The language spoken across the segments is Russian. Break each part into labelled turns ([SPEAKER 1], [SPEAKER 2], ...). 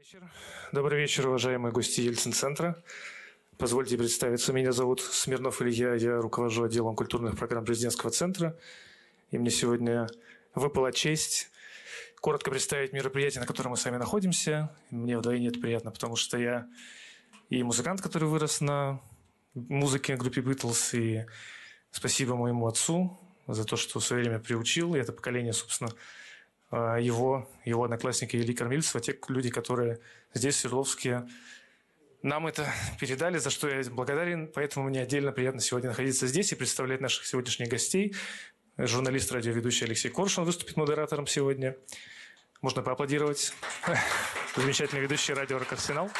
[SPEAKER 1] вечер. Добрый вечер, уважаемые гости Ельцин-центра. Позвольте представиться. Меня зовут Смирнов Илья. Я руковожу отделом культурных программ президентского центра. И мне сегодня выпала честь коротко представить мероприятие, на котором мы с вами находимся. Мне вдвойне это приятно, потому что я и музыкант, который вырос на музыке группе Битлз, и спасибо моему отцу за то, что в свое время приучил. И это поколение, собственно, его, его одноклассники Ильи Кормильцева, те люди, которые здесь, в Свердловске, нам это передали, за что я благодарен. Поэтому мне отдельно приятно сегодня находиться здесь и представлять наших сегодняшних гостей. Журналист, радиоведущий Алексей Коршун выступит модератором сегодня. Можно поаплодировать. Замечательный ведущий радио «Рок Арсенал».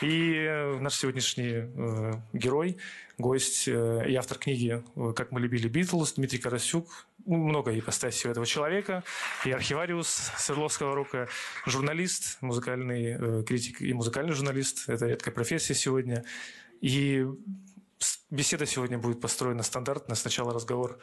[SPEAKER 1] И э, наш сегодняшний э, герой, гость э, и автор книги э, «Как мы любили Битлз» Дмитрий Карасюк. Много ипостасей у этого человека. И архивариус Свердловского рока, журналист, музыкальный э, критик и музыкальный журналист. Это редкая профессия сегодня. И беседа сегодня будет построена стандартно. Сначала разговор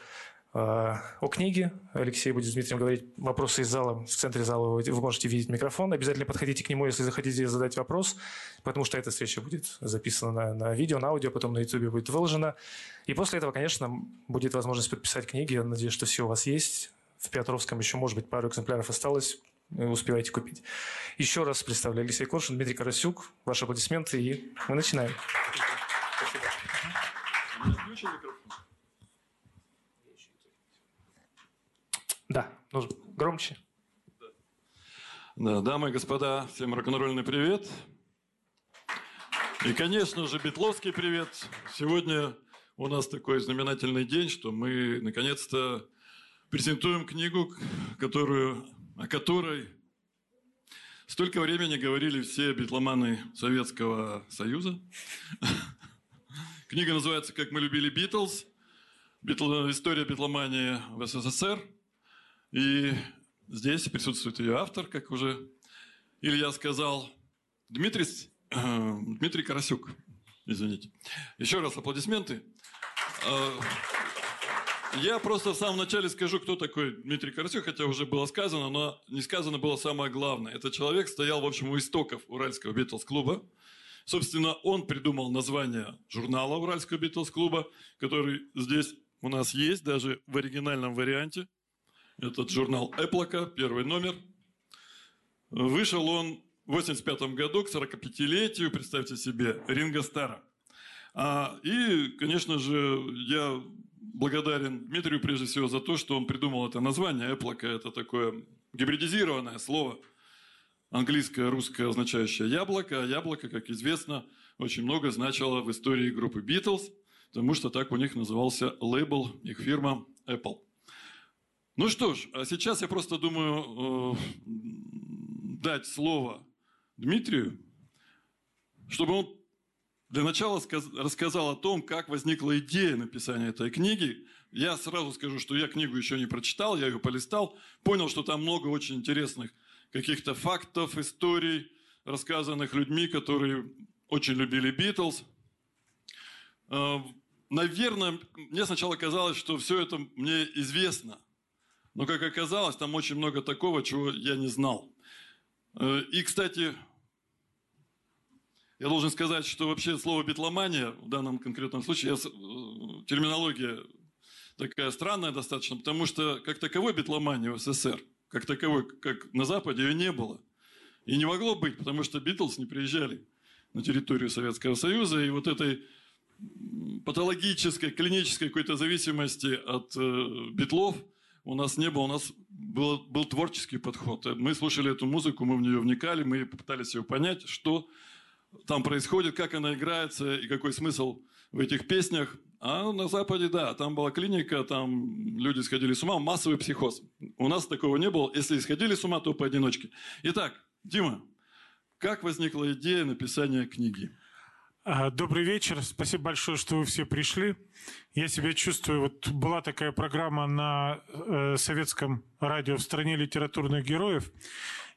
[SPEAKER 1] о книге. Алексей будет с Дмитрием говорить вопросы из зала. В центре зала вы, вы можете видеть микрофон. Обязательно подходите к нему, если захотите задать вопрос, потому что эта встреча будет записана на, на видео, на аудио, потом на YouTube будет выложена. И после этого, конечно, будет возможность подписать книги. Я надеюсь, что все у вас есть. В Петровском еще, может быть, пару экземпляров осталось. Вы успеваете купить. Еще раз представляю Алексей Коршин, Дмитрий Карасюк. Ваши аплодисменты, и мы начинаем. Спасибо. Нужно громче.
[SPEAKER 2] Да, дамы и господа, всем рок-н-ролльный привет. И, конечно же, Бетловский привет. Сегодня у нас такой знаменательный день, что мы наконец-то презентуем книгу, которую, о которой столько времени говорили все битломаны Советского Союза. Книга называется «Как мы любили Битлз. История битломании в СССР». И здесь присутствует ее автор, как уже Илья сказал, Дмитрий, э, Дмитрий Карасюк. Извините. Еще раз аплодисменты. Э, я просто в самом начале скажу, кто такой Дмитрий Карасюк, хотя уже было сказано, но не сказано было самое главное. Этот человек стоял, в общем, у истоков Уральского Битлз-клуба. Собственно, он придумал название журнала Уральского Битлз-клуба, который здесь у нас есть, даже в оригинальном варианте. Этот журнал «Эплока», первый номер. Вышел он в 85 году к 45-летию, представьте себе, Ринга Стара. А, и, конечно же, я благодарен Дмитрию прежде всего за то, что он придумал это название. Эплока – это такое гибридизированное слово, английское, русское, означающее яблоко. А яблоко, как известно, очень много значило в истории группы Beatles, потому что так у них назывался лейбл, их фирма Apple. Ну что ж, а сейчас я просто думаю э, дать слово Дмитрию, чтобы он для начала рассказал о том, как возникла идея написания этой книги. Я сразу скажу, что я книгу еще не прочитал, я ее полистал, понял, что там много очень интересных каких-то фактов, историй, рассказанных людьми, которые очень любили Битлз. Э, наверное, мне сначала казалось, что все это мне известно. Но, как оказалось, там очень много такого, чего я не знал. Э, и, кстати, я должен сказать, что вообще слово «битломания» в данном конкретном случае, я, э, терминология такая странная достаточно, потому что как таковой битломании в СССР, как таковой, как на Западе, ее не было. И не могло быть, потому что Битлз не приезжали на территорию Советского Союза, и вот этой патологической, клинической какой-то зависимости от э, битлов – у нас не было, у нас был, был творческий подход. Мы слушали эту музыку, мы в нее вникали, мы попытались ее понять, что там происходит, как она играется и какой смысл в этих песнях. А на Западе, да, там была клиника, там люди сходили с ума, массовый психоз. У нас такого не было. Если сходили с ума, то поодиночке. Итак, Дима, как возникла идея написания книги?
[SPEAKER 3] А, добрый вечер. Спасибо большое, что вы все пришли. Я себя чувствую... Вот была такая программа на э, советском радио «В стране литературных героев».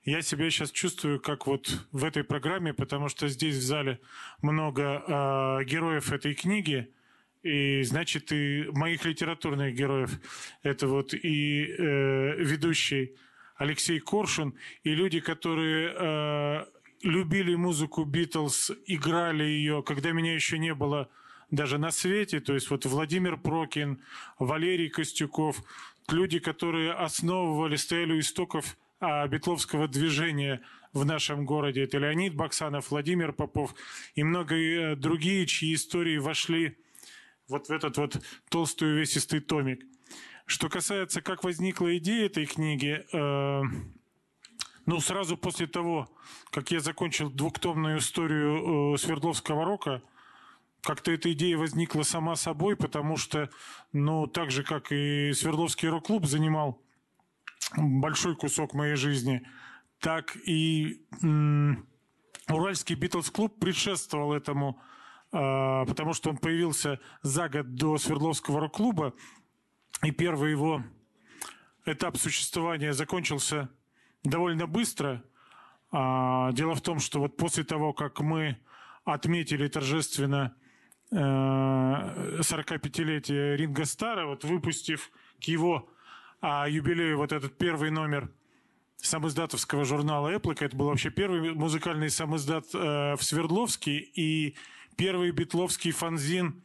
[SPEAKER 3] Я себя сейчас чувствую как вот в этой программе, потому что здесь в зале много э, героев этой книги. И, значит, и моих литературных героев. Это вот и э, ведущий Алексей Коршун, и люди, которые... Э, любили музыку Битлз, играли ее, когда меня еще не было даже на свете. То есть вот Владимир Прокин, Валерий Костюков, люди, которые основывали, стояли у истоков а, битловского движения в нашем городе. Это Леонид Баксанов, Владимир Попов и многие другие, чьи истории вошли вот в этот вот толстый увесистый томик. Что касается, как возникла идея этой книги, э, ну, сразу после того, как я закончил двухтомную историю э, Свердловского рока, как-то эта идея возникла сама собой, потому что, ну, так же, как и Свердловский рок-клуб занимал большой кусок моей жизни, так и м- Уральский Битлз-клуб предшествовал этому, э, потому что он появился за год до Свердловского рок-клуба, и первый его этап существования закончился довольно быстро. А, дело в том, что вот после того, как мы отметили торжественно 45-летие э, Ринга Стара, вот выпустив к его а, юбилею вот этот первый номер самоиздатовского журнала «Эплика». Это был вообще первый музыкальный самоиздат э, в Свердловске и первый битловский фанзин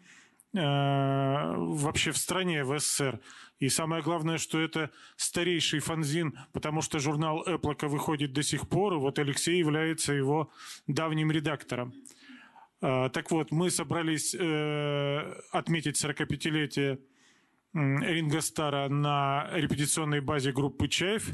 [SPEAKER 3] вообще в стране, в СССР. И самое главное, что это старейший фанзин, потому что журнал Эплока выходит до сих пор, и вот Алексей является его давним редактором. Э, так вот, мы собрались э, отметить 45-летие Ринга Стара на репетиционной базе группы «Чаев».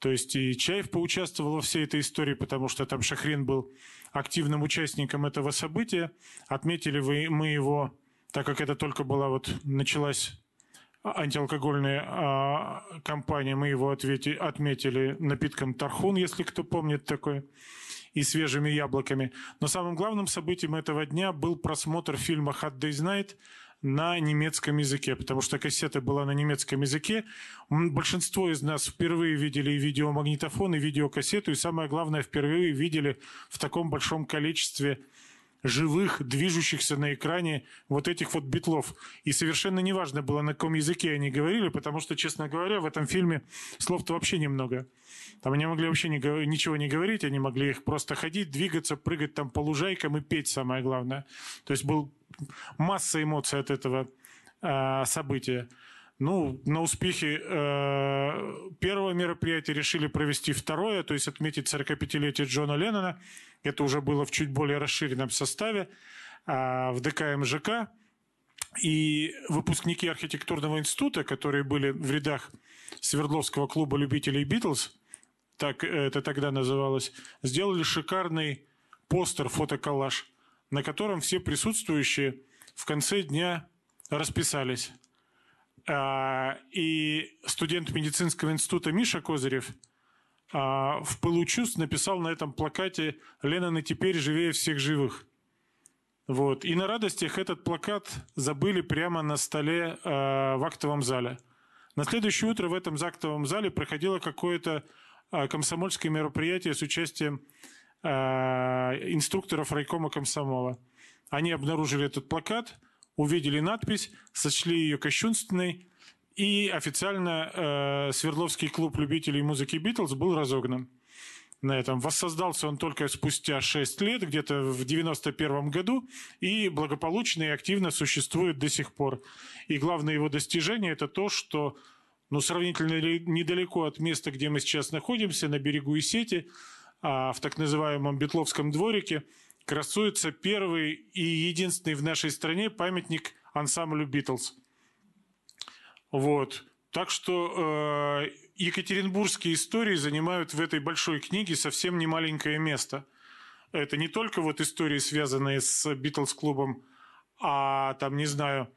[SPEAKER 3] То есть и Чаев поучаствовал во всей этой истории, потому что там Шахрин был активным участником этого события. Отметили мы его так как это только была вот началась антиалкогольная а, кампания, мы его ответи, отметили напитком Тархун, если кто помнит такое, и свежими яблоками. Но самым главным событием этого дня был просмотр фильма «Hot Day's Night» на немецком языке, потому что кассета была на немецком языке. Большинство из нас впервые видели и видеомагнитофон, и видеокассету, и самое главное, впервые видели в таком большом количестве живых, движущихся на экране вот этих вот битлов. И совершенно неважно было, на каком языке они говорили, потому что, честно говоря, в этом фильме слов-то вообще немного. Там они могли вообще ничего не говорить, они могли их просто ходить, двигаться, прыгать там по лужайкам и петь, самое главное. То есть был масса эмоций от этого э, события. Ну, на успехе э, первого мероприятия решили провести второе, то есть отметить 45-летие Джона Леннона. Это уже было в чуть более расширенном составе э, в ДК МЖК. И выпускники архитектурного института, которые были в рядах Свердловского клуба любителей Битлз, так это тогда называлось, сделали шикарный постер, фотоколлаж, на котором все присутствующие в конце дня расписались. А, и студент медицинского института Миша Козырев а, в пылу чувств написал на этом плакате «Леннон и теперь живее всех живых». Вот. И на радостях этот плакат забыли прямо на столе а, в актовом зале. На следующее утро в этом актовом зале проходило какое-то комсомольское мероприятие с участием инструкторов райкома комсомола. Они обнаружили этот плакат – увидели надпись, сочли ее кощунственной, и официально э, Свердловский клуб любителей музыки Битлз был разогнан на этом. Воссоздался он только спустя 6 лет, где-то в 91 году, и благополучно и активно существует до сих пор. И главное его достижение – это то, что ну, сравнительно недалеко от места, где мы сейчас находимся, на берегу Исети, а в так называемом Бетловском дворике – красуется первый и единственный в нашей стране памятник ансамблю Битлз. Вот. Так что э, екатеринбургские истории занимают в этой большой книге совсем не маленькое место. Это не только вот истории, связанные с Битлз-клубом, а там, не знаю,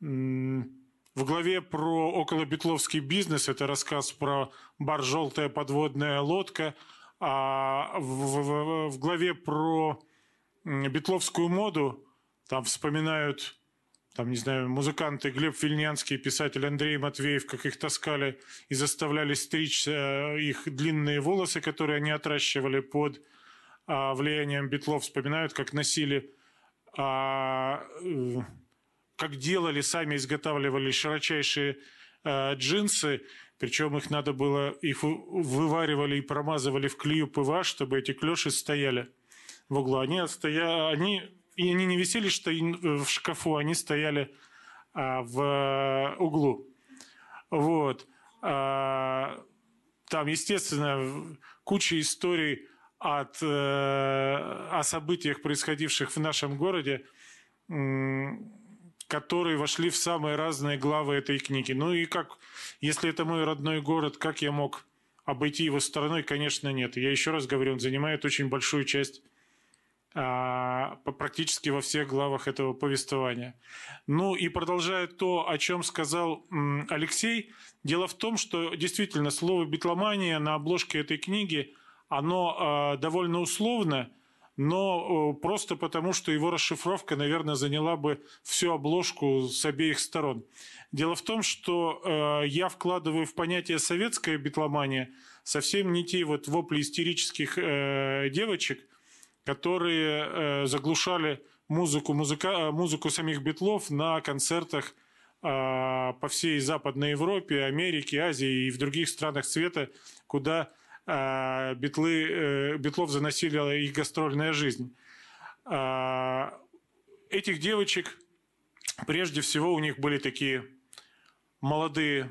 [SPEAKER 3] в главе про околобитловский бизнес, это рассказ про бар «Желтая подводная лодка», а в, в, в главе про битловскую моду, там вспоминают, там, не знаю, музыканты Глеб Вильнянский, писатель Андрей Матвеев, как их таскали и заставляли стричь э, их длинные волосы, которые они отращивали под а, влиянием битлов. Вспоминают, как носили, а, э, как делали, сами изготавливали широчайшие э, джинсы, причем их надо было, их вываривали и промазывали в клею ПВА, чтобы эти клеши стояли в углу. Они, стоя... они... И они не висели что в шкафу, они стояли а, в углу. Вот. А, там, естественно, куча историй от, э, о событиях, происходивших в нашем городе, которые вошли в самые разные главы этой книги. Ну и как, если это мой родной город, как я мог обойти его стороной? Конечно, нет. Я еще раз говорю, он занимает очень большую часть практически во всех главах этого повествования. Ну и продолжая то, о чем сказал Алексей, дело в том, что действительно слово «битломания» на обложке этой книги, оно а, довольно условно, но просто потому, что его расшифровка, наверное, заняла бы всю обложку с обеих сторон. Дело в том, что а, я вкладываю в понятие «советская битломания» совсем не те вот вопли истерических э, девочек – которые э, заглушали музыку, музыка, э, музыку самих битлов на концертах э, по всей Западной Европе, Америке, Азии и в других странах света, куда битлы, битлов заносила их гастрольная жизнь. Этих девочек, прежде всего, у них были такие молодые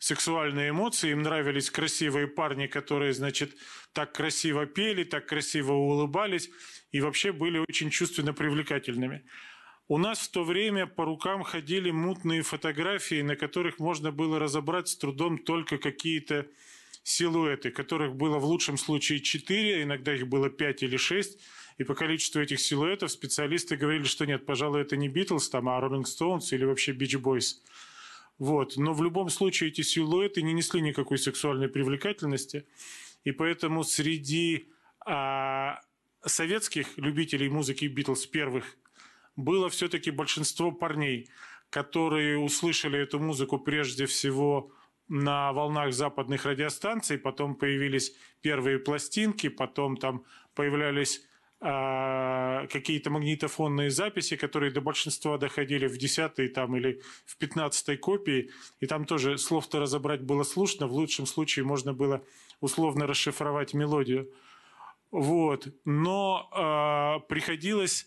[SPEAKER 3] сексуальные эмоции, им нравились красивые парни, которые, значит, так красиво пели, так красиво улыбались и вообще были очень чувственно привлекательными. У нас в то время по рукам ходили мутные фотографии, на которых можно было разобрать с трудом только какие-то силуэты, которых было в лучшем случае четыре, иногда их было пять или шесть. И по количеству этих силуэтов специалисты говорили, что нет, пожалуй, это не Битлз, там, а Rolling Stones или вообще Beach Boys. Вот. Но в любом случае эти силуэты не несли никакой сексуальной привлекательности. И поэтому среди а, советских любителей музыки Битлз первых было все-таки большинство парней, которые услышали эту музыку прежде всего на волнах западных радиостанций, потом появились первые пластинки, потом там появлялись какие-то магнитофонные записи, которые до большинства доходили в 10 там, или в 15 копии, и там тоже слов-то разобрать было слушно, в лучшем случае можно было условно расшифровать мелодию. Вот. Но э, приходилось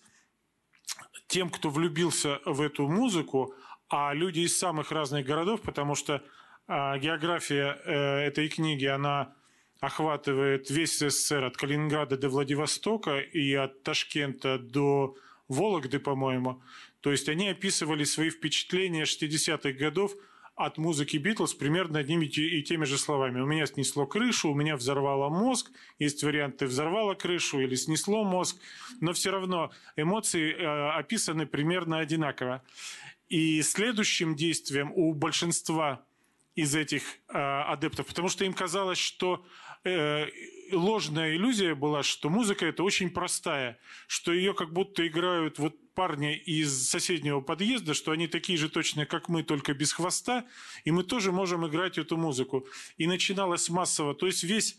[SPEAKER 3] тем, кто влюбился в эту музыку, а люди из самых разных городов, потому что э, география э, этой книги, она охватывает весь СССР от Калининграда до Владивостока и от Ташкента до Вологды, по-моему. То есть они описывали свои впечатления 60-х годов от музыки Битлз примерно одними и теми же словами. У меня снесло крышу, у меня взорвало мозг. Есть варианты взорвало крышу или снесло мозг. Но все равно эмоции э, описаны примерно одинаково. И следующим действием у большинства из этих э, адептов, потому что им казалось, что э, ложная иллюзия была, что музыка это очень простая, что ее как будто играют вот парни из соседнего подъезда, что они такие же точно, как мы, только без хвоста, и мы тоже можем играть эту музыку. И начиналось массово, то есть весь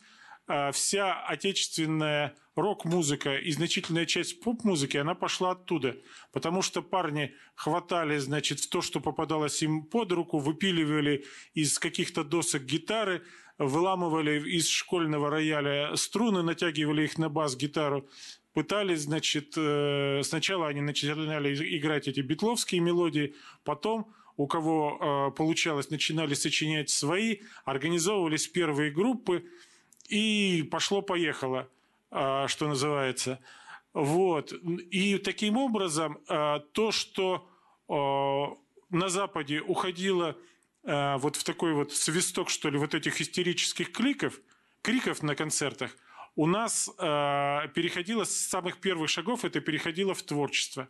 [SPEAKER 3] вся отечественная рок-музыка и значительная часть поп-музыки, она пошла оттуда. Потому что парни хватали, значит, то, что попадалось им под руку, выпиливали из каких-то досок гитары, выламывали из школьного рояля струны, натягивали их на бас-гитару, пытались, значит, э, сначала они начинали играть эти битловские мелодии, потом у кого э, получалось, начинали сочинять свои, организовывались первые группы, и пошло-поехало, э, что называется. Вот. И таким образом то, что на Западе уходило вот в такой вот свисток, что ли, вот этих истерических кликов, криков на концертах, у нас переходило с самых первых шагов, это переходило в творчество.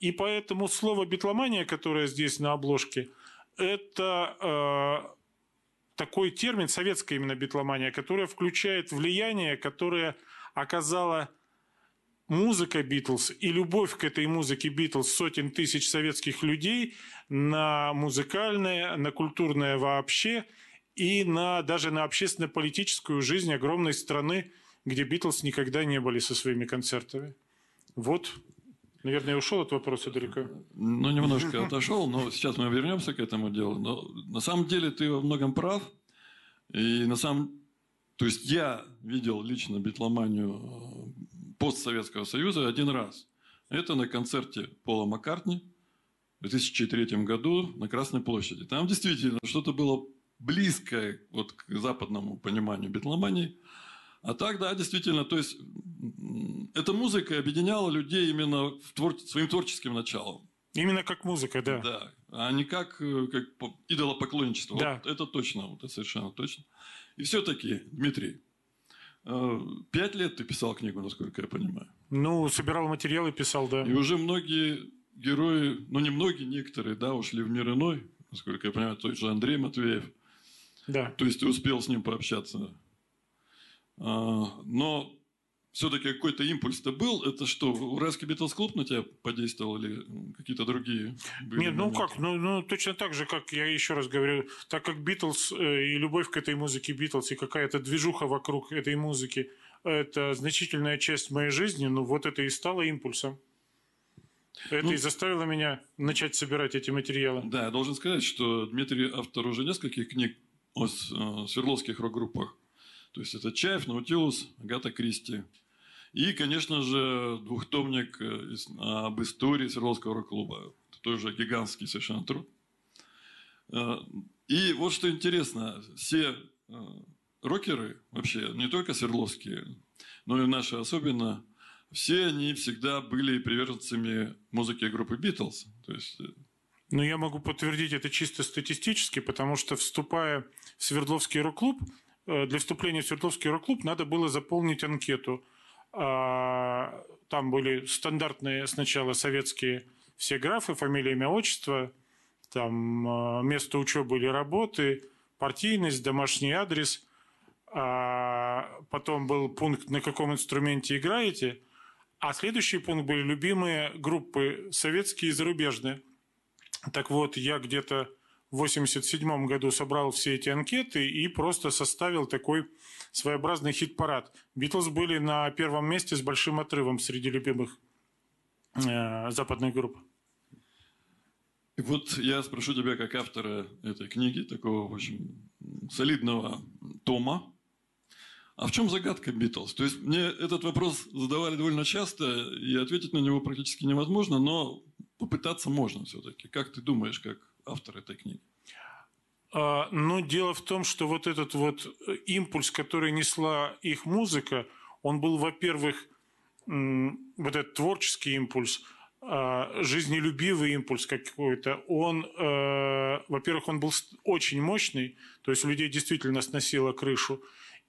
[SPEAKER 3] И поэтому слово «битломания», которое здесь на обложке, это такой термин, советская именно битломания, которая включает влияние, которое оказало музыка Битлз и любовь к этой музыке Битлз сотен тысяч советских людей на музыкальное, на культурное вообще и на, даже на общественно-политическую жизнь огромной страны, где Битлз никогда не были со своими концертами. Вот Наверное, я ушел от вопроса далеко.
[SPEAKER 2] Ну, немножко отошел, но сейчас мы вернемся к этому делу. Но на самом деле ты во многом прав. И на самом... То есть я видел лично битломанию э, постсоветского союза один раз. Это на концерте Пола Маккартни в 2003 году на Красной площади. Там действительно что-то было близкое вот к западному пониманию битломании. А так, да, действительно, то есть эта музыка объединяла людей именно твор... своим творческим началом.
[SPEAKER 3] Именно как музыка, да.
[SPEAKER 2] Да, а не как, э, как идолопоклонничество.
[SPEAKER 3] Да.
[SPEAKER 2] Вот это точно, вот это совершенно точно. И все-таки, Дмитрий, э, пять лет ты писал книгу, насколько я понимаю.
[SPEAKER 3] Ну, собирал материалы, писал, да.
[SPEAKER 2] И уже многие герои, ну не многие, некоторые, да, ушли в мир иной, насколько я понимаю, тот же Андрей Матвеев.
[SPEAKER 3] Да.
[SPEAKER 2] То есть ты успел с ним пообщаться. А, но все-таки какой-то импульс-то был. Это что, Уральский Битлз Клуб на тебя подействовал или какие-то другие? были
[SPEAKER 3] Нет, ну
[SPEAKER 2] моменты?
[SPEAKER 3] как, ну, ну точно так же, как я еще раз говорю, так как Битлз э, и любовь к этой музыке Битлз и какая-то движуха вокруг этой музыки, это значительная часть моей жизни, ну вот это и стало импульсом. Это
[SPEAKER 2] Ну,
[SPEAKER 3] и заставило меня начать собирать эти материалы.
[SPEAKER 2] Да, я должен сказать, что Дмитрий автор уже нескольких книг о э, свердловских рок-группах. То есть это Чаев, Наутилус, Агата Кристи. И, конечно же, двухтомник э, об истории Свердловского рок-клуба. Это тоже гигантский совершенно труд. Э, И вот что интересно, все э, рокеры, вообще не только свердловские, но и наши особенно, все они всегда были приверженцами музыки группы Битлз. То есть
[SPEAKER 3] Но я могу подтвердить это чисто статистически, потому что вступая в Свердловский рок-клуб, для вступления в Свердловский рок-клуб надо было заполнить анкету. А, Там были стандартные сначала советские все графы, фамилия, имя, отчество, там э, место учебы или работы, партийность, домашний адрес. А Потом был пункт, на каком инструменте играете. А следующий пункт были любимые группы советские и зарубежные. Так вот, я где-то в 87 году собрал все эти анкеты и просто составил такой своеобразный хит-парад. Битлз были на первом месте с большим отрывом среди любимых э, западных групп.
[SPEAKER 2] Вот я спрошу тебя, как автора этой книги, такого, в общем, солидного тома, а в чем загадка Битлз? То есть мне этот вопрос задавали довольно часто, и ответить на него практически невозможно, но попытаться можно все-таки. Как ты думаешь, как автор этой книги?
[SPEAKER 3] А, Но дело в том, что вот этот вот э, импульс, который несла их музыка, он был, во-первых, вот этот творческий импульс, а, жизнелюбивый импульс какой-то. Он, э, во-первых, он был очень мощный, то есть у людей действительно сносило крышу,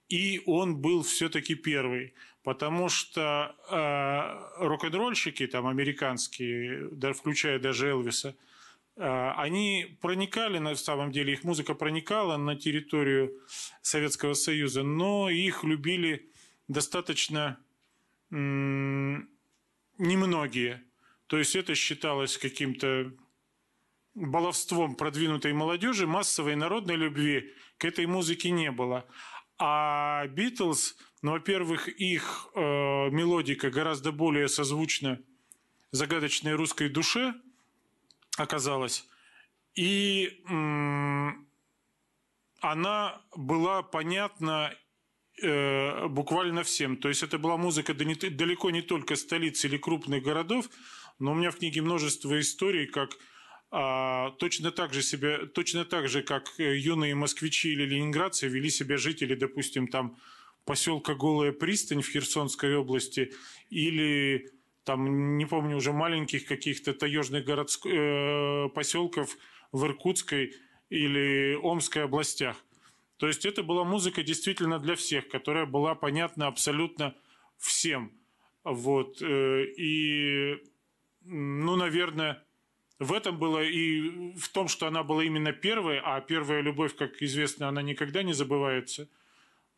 [SPEAKER 3] и он был все-таки первый, потому что э, рок-н-ролльщики, там американские, включая даже Элвиса, они проникали, на самом деле, их музыка проникала на территорию Советского Союза, но их любили достаточно немногие. То есть это считалось каким-то баловством продвинутой молодежи, массовой народной любви к этой музыке не было. А Битлз, ну, во-первых, их э, мелодика гораздо более созвучна загадочной русской душе оказалась. И она была понятна э, буквально всем. То есть это была музыка далеко не только столиц или крупных городов, но у меня в книге множество историй, как а, точно так же себя, точно так же, как э, юные москвичи или ленинградцы вели себя жители, допустим, там поселка Голая пристань в Херсонской области или там, не помню, уже маленьких каких-то таежных городск... э, поселков в Иркутской или Омской областях. То есть это была музыка действительно для всех, которая была понятна абсолютно всем. Вот. э, И, ну, наверное, в этом было и в том, что она была именно первой, а первая любовь, как известно, она никогда не забывается.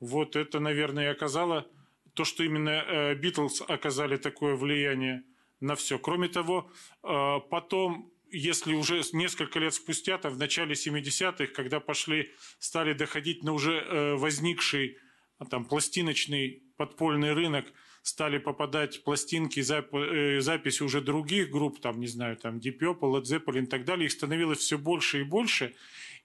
[SPEAKER 3] Вот это, наверное, и оказало то, что именно Битлз оказали такое влияние на все. Кроме того, э, потом, если уже несколько лет спустя, то в начале 70-х, когда пошли, стали доходить на уже э, возникший а, там пластиночный подпольный рынок, стали попадать пластинки, э, записи уже других групп, там, не знаю, там, Deep Purple, Led Zeppelin и так далее, их становилось все больше и больше,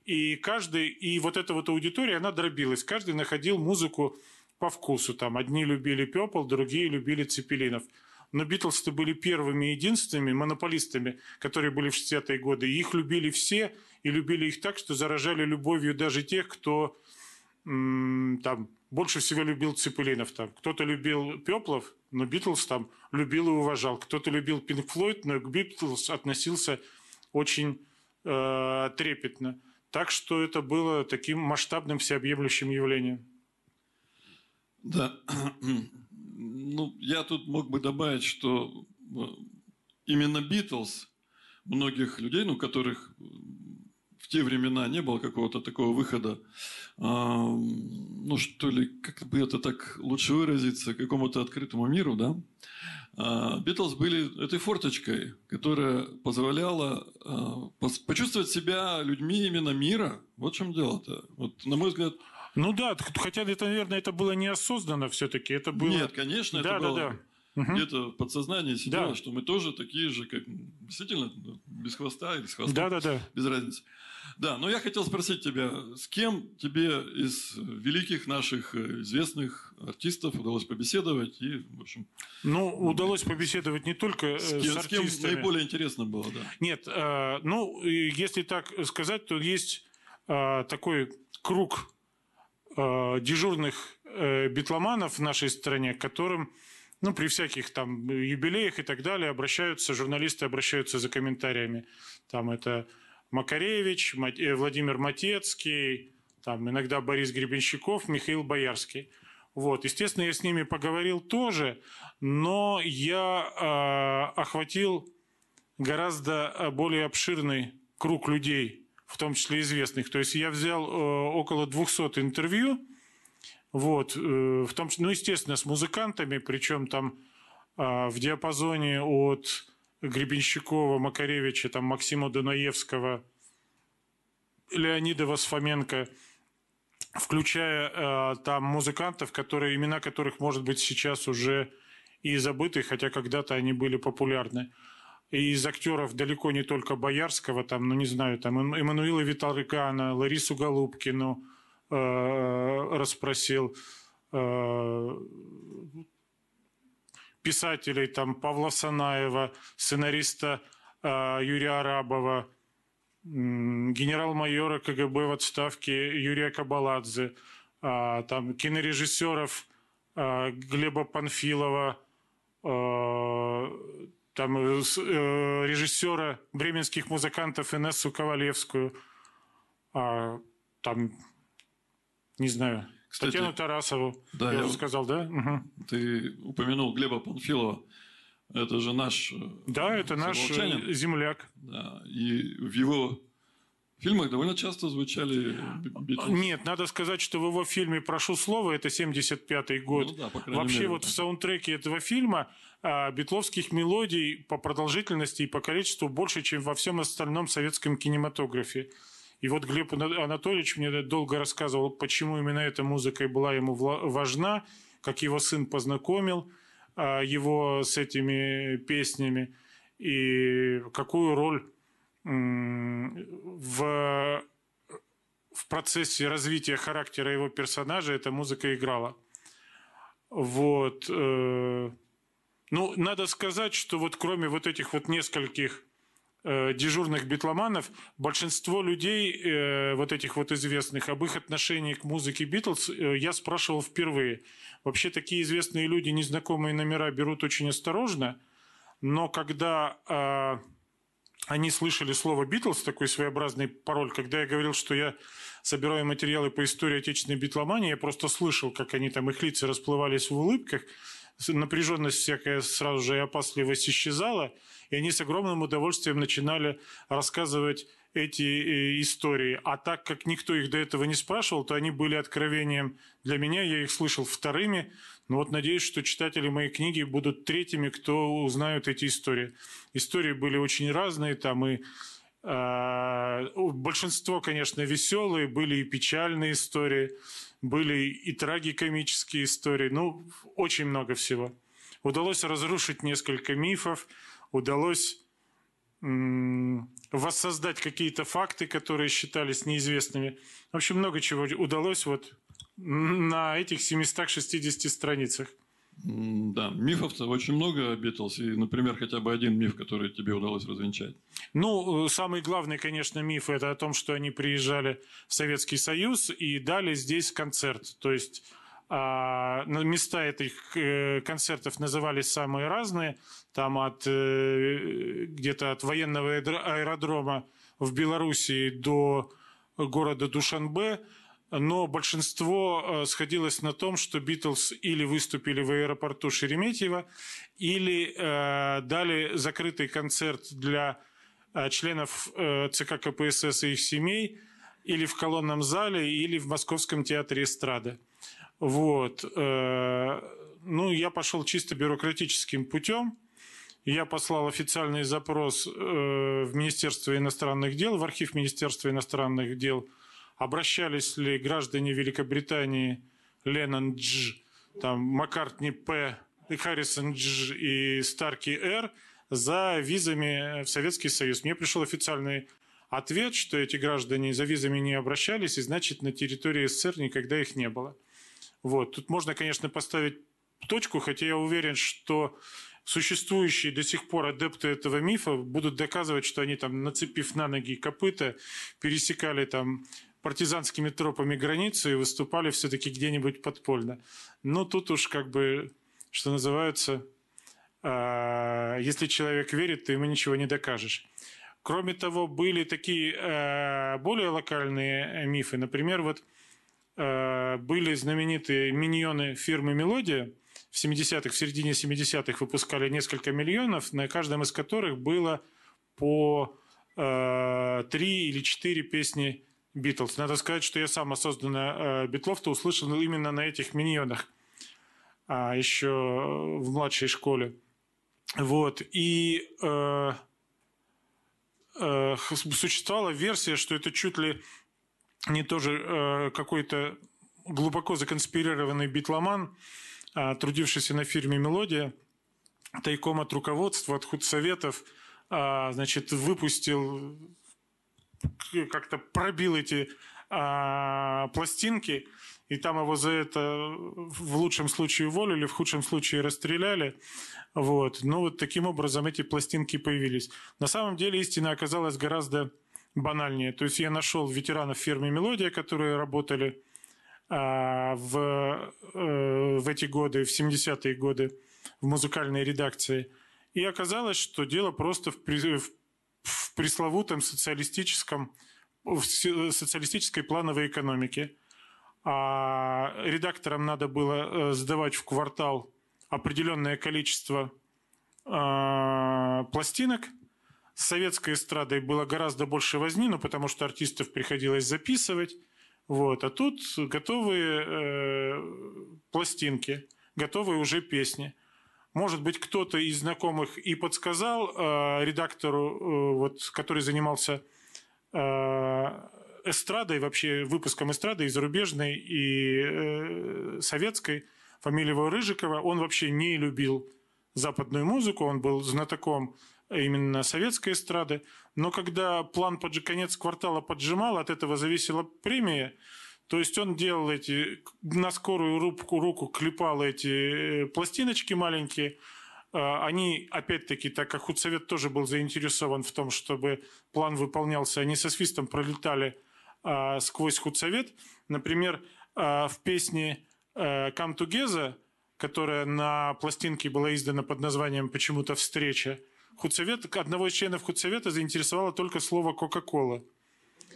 [SPEAKER 3] и каждый, и вот эта вот аудитория, она дробилась, каждый находил музыку по вкусу, там, одни любили Purple, другие любили Цепелинов. Но Битлз-то были первыми и единственными монополистами, которые были в 60-е годы. И их любили все, и любили их так, что заражали любовью даже тех, кто там больше всего любил Цепелинов. Там. Кто-то любил Пеплов, но Битлз там любил и уважал. Кто-то любил Пинк Флойд, но к Битлз относился очень э, трепетно. Так что это было таким масштабным всеобъемлющим явлением.
[SPEAKER 2] Да, ну, я тут мог бы добавить, что э, именно Битлз многих людей, ну, которых в те времена не было какого-то такого выхода, э, ну, что ли, как бы это так лучше выразиться, какому-то открытому миру, да, а, Битлз были этой форточкой, которая позволяла э, почувствовать себя людьми именно мира. Вот в чем дело-то. Вот, на мой взгляд,
[SPEAKER 3] ну да, хотя это, наверное, это было неосознанно все-таки. Это было...
[SPEAKER 2] Нет, конечно,
[SPEAKER 3] да,
[SPEAKER 2] это
[SPEAKER 3] да,
[SPEAKER 2] было
[SPEAKER 3] да.
[SPEAKER 2] где-то в подсознании сидело, да. что мы тоже такие же, как действительно, без хвоста или с хвостом.
[SPEAKER 3] Да, да, да.
[SPEAKER 2] Без разницы. Да, но я хотел спросить тебя, с кем тебе из великих наших э, известных артистов удалось побеседовать и, в общем...
[SPEAKER 3] Ну, удалось побеседовать не только э,
[SPEAKER 2] с, кем,
[SPEAKER 3] с артистами.
[SPEAKER 2] С кем наиболее интересно было, да?
[SPEAKER 3] Нет, э, ну, если так сказать, то есть такой круг дежурных э, битломанов в нашей стране, к которым ну, при всяких там юбилеях и так далее обращаются, журналисты обращаются за комментариями. Там это Макаревич, э, Владимир Матецкий, там иногда Борис Гребенщиков, Михаил Боярский. Вот. Естественно, я с ними поговорил тоже, но я э, охватил гораздо э, более обширный круг людей, в том числе известных. То есть я взял э, около 200 интервью, вот, э, в том числе, ну, естественно, с музыкантами, причем там э, в диапазоне от Гребенщикова, Макаревича, там, Максима Дунаевского, Леонида Восфоменко, включая э, там музыкантов, которые, имена которых, может быть, сейчас уже и забыты, хотя когда-то они были популярны и из актеров далеко не только Боярского, там, ну не знаю, там Эммануила Виталрикана, Ларису Голубкину э, расспросил, э, писателей, там Павла Санаева, сценариста э, Юрия Арабова, э, генерал-майора КГБ в отставке Юрия Кабаладзе, э, там кинорежиссеров э, Глеба Панфилова, э, там э, э, режиссера бременских музыкантов Инессу Ковалевскую, а, там, не знаю, Кстати, Татьяну Тарасову,
[SPEAKER 2] да,
[SPEAKER 3] я, я уже сказал, да?
[SPEAKER 2] Угу. Ты упомянул Глеба Панфилова. Это же наш э,
[SPEAKER 3] Да, это наш земляк.
[SPEAKER 2] Да, и в его в фильмах довольно часто звучали Битлз.
[SPEAKER 3] Нет, надо сказать, что в его фильме «Прошу слова» это 75-й год.
[SPEAKER 2] Ну, да,
[SPEAKER 3] Вообще
[SPEAKER 2] мере,
[SPEAKER 3] вот
[SPEAKER 2] да.
[SPEAKER 3] в саундтреке этого фильма а, битловских мелодий по продолжительности и по количеству больше, чем во всем остальном советском кинематографе. И вот Глеб Анатольевич мне долго рассказывал, почему именно эта музыка была ему важна, как его сын познакомил а, его с этими песнями и какую роль в, в процессе развития характера его персонажа эта музыка играла. Вот. Э, ну, надо сказать, что вот кроме вот этих вот нескольких э, дежурных битломанов, большинство людей, э, вот этих вот известных, об их отношении к музыке Битлз я спрашивал впервые. Вообще такие известные люди незнакомые номера берут очень осторожно, но когда они слышали слово «Битлз», такой своеобразный пароль. Когда я говорил, что я собираю материалы по истории отечественной битломании, я просто слышал, как они там, их лица расплывались в улыбках, напряженность всякая сразу же и опасливость исчезала, и они с огромным удовольствием начинали рассказывать эти э, истории. А так как никто их до этого не спрашивал, то они были откровением для меня, я их слышал вторыми, но вот надеюсь, что читатели моей книги будут третьими, кто узнают эти истории. Истории были очень разные, там и э, большинство, конечно, веселые, были и печальные истории, были и трагикомические истории, ну, очень много всего. удалось разрушить несколько мифов, удалось воссоздать какие-то факты, которые считались неизвестными. В общем, много чего удалось вот на этих 760 страницах.
[SPEAKER 2] Да, мифов-то очень много Битлз. И, например, хотя бы один миф, который тебе удалось развенчать.
[SPEAKER 3] Ну, э, самый главный, конечно, миф – это о том, что они приезжали в Советский Союз и дали здесь концерт. То есть а, места этих э, концертов назывались самые разные. Там от э, где-то от военного аэродрома в Белоруссии до города Душанбе – но большинство э, сходилось на том, что Битлз или выступили в аэропорту Шереметьево, или дали закрытый концерт для членов ЦК КПСС и их семей, или в колонном зале, или в Московском театре эстрады. Вот. Э, ну, я пошел чисто бюрократическим путем. Я послал официальный запрос э, в Министерство иностранных дел, в архив Министерства иностранных дел – обращались ли граждане Великобритании Леннон Дж, там, Маккартни П, Харрисон Дж и Старки Р за визами в Советский Союз. Мне пришел официальный ответ, что эти граждане за визами не обращались, и значит на территории СССР никогда их не было. Вот. Тут можно, конечно, поставить точку, хотя я уверен, что существующие до сих пор адепты этого мифа будут доказывать, что они там, нацепив на ноги копыта, пересекали там партизанскими тропами границу и выступали все-таки где-нибудь подпольно. Но тут уж как бы, что называется, а, если человек верит, то ему ничего не докажешь. Кроме того, были такие а, более локальные мифы. Например, вот были знаменитые миньоны фирмы «Мелодия», в 70-х, в середине 70-х выпускали несколько миллионов, на каждом из которых было по три или четыре песни Битлз. Надо сказать, что я сам осознанно э, Битлов-то услышал именно на этих миньонах, а, еще в младшей школе. Вот. И э, э, существовала версия, что это чуть ли не тоже э, какой-то глубоко законспирированный битломан, э, трудившийся на фирме «Мелодия», тайком от руководства, от худсоветов, э, значит, выпустил как-то пробил эти пластинки, и там его за это в лучшем случае уволили, в худшем случае расстреляли. Вот. Ну, вот таким образом эти пластинки появились. На самом деле истина оказалась гораздо банальнее. То есть я нашел ветеранов фирмы «Мелодия», которые работали а, в, э, в эти годы, в 70-е годы в музыкальной редакции. И оказалось, что дело просто в, в в пресловутом социалистическом, в социалистической плановой экономике. А редакторам надо было э, сдавать в квартал определенное количество э, пластинок. С советской эстрадой было гораздо больше возни, ну, потому что артистов приходилось записывать. Вот. А тут готовые э, пластинки, готовые уже песни – может быть, кто-то из знакомых и подсказал э, редактору, э, вот, который занимался э, эстрадой, вообще выпуском эстрады и зарубежной, и э, советской, фамилия его Рыжикова. Он вообще не любил западную музыку, он был знатоком именно советской эстрады. Но когда план под конец квартала поджимал, от этого зависела премия – то есть он делал эти, на скорую руку, руку клепал эти э, пластиночки маленькие. А, они, опять-таки, так как худсовет тоже был заинтересован в том, чтобы план выполнялся, они со свистом пролетали а, сквозь худсовет. Например, а, в песне «Come Together», которая на пластинке была издана под названием почему-то «Встреча», худсовет, одного из членов худсовета заинтересовало только слово «Кока-кола».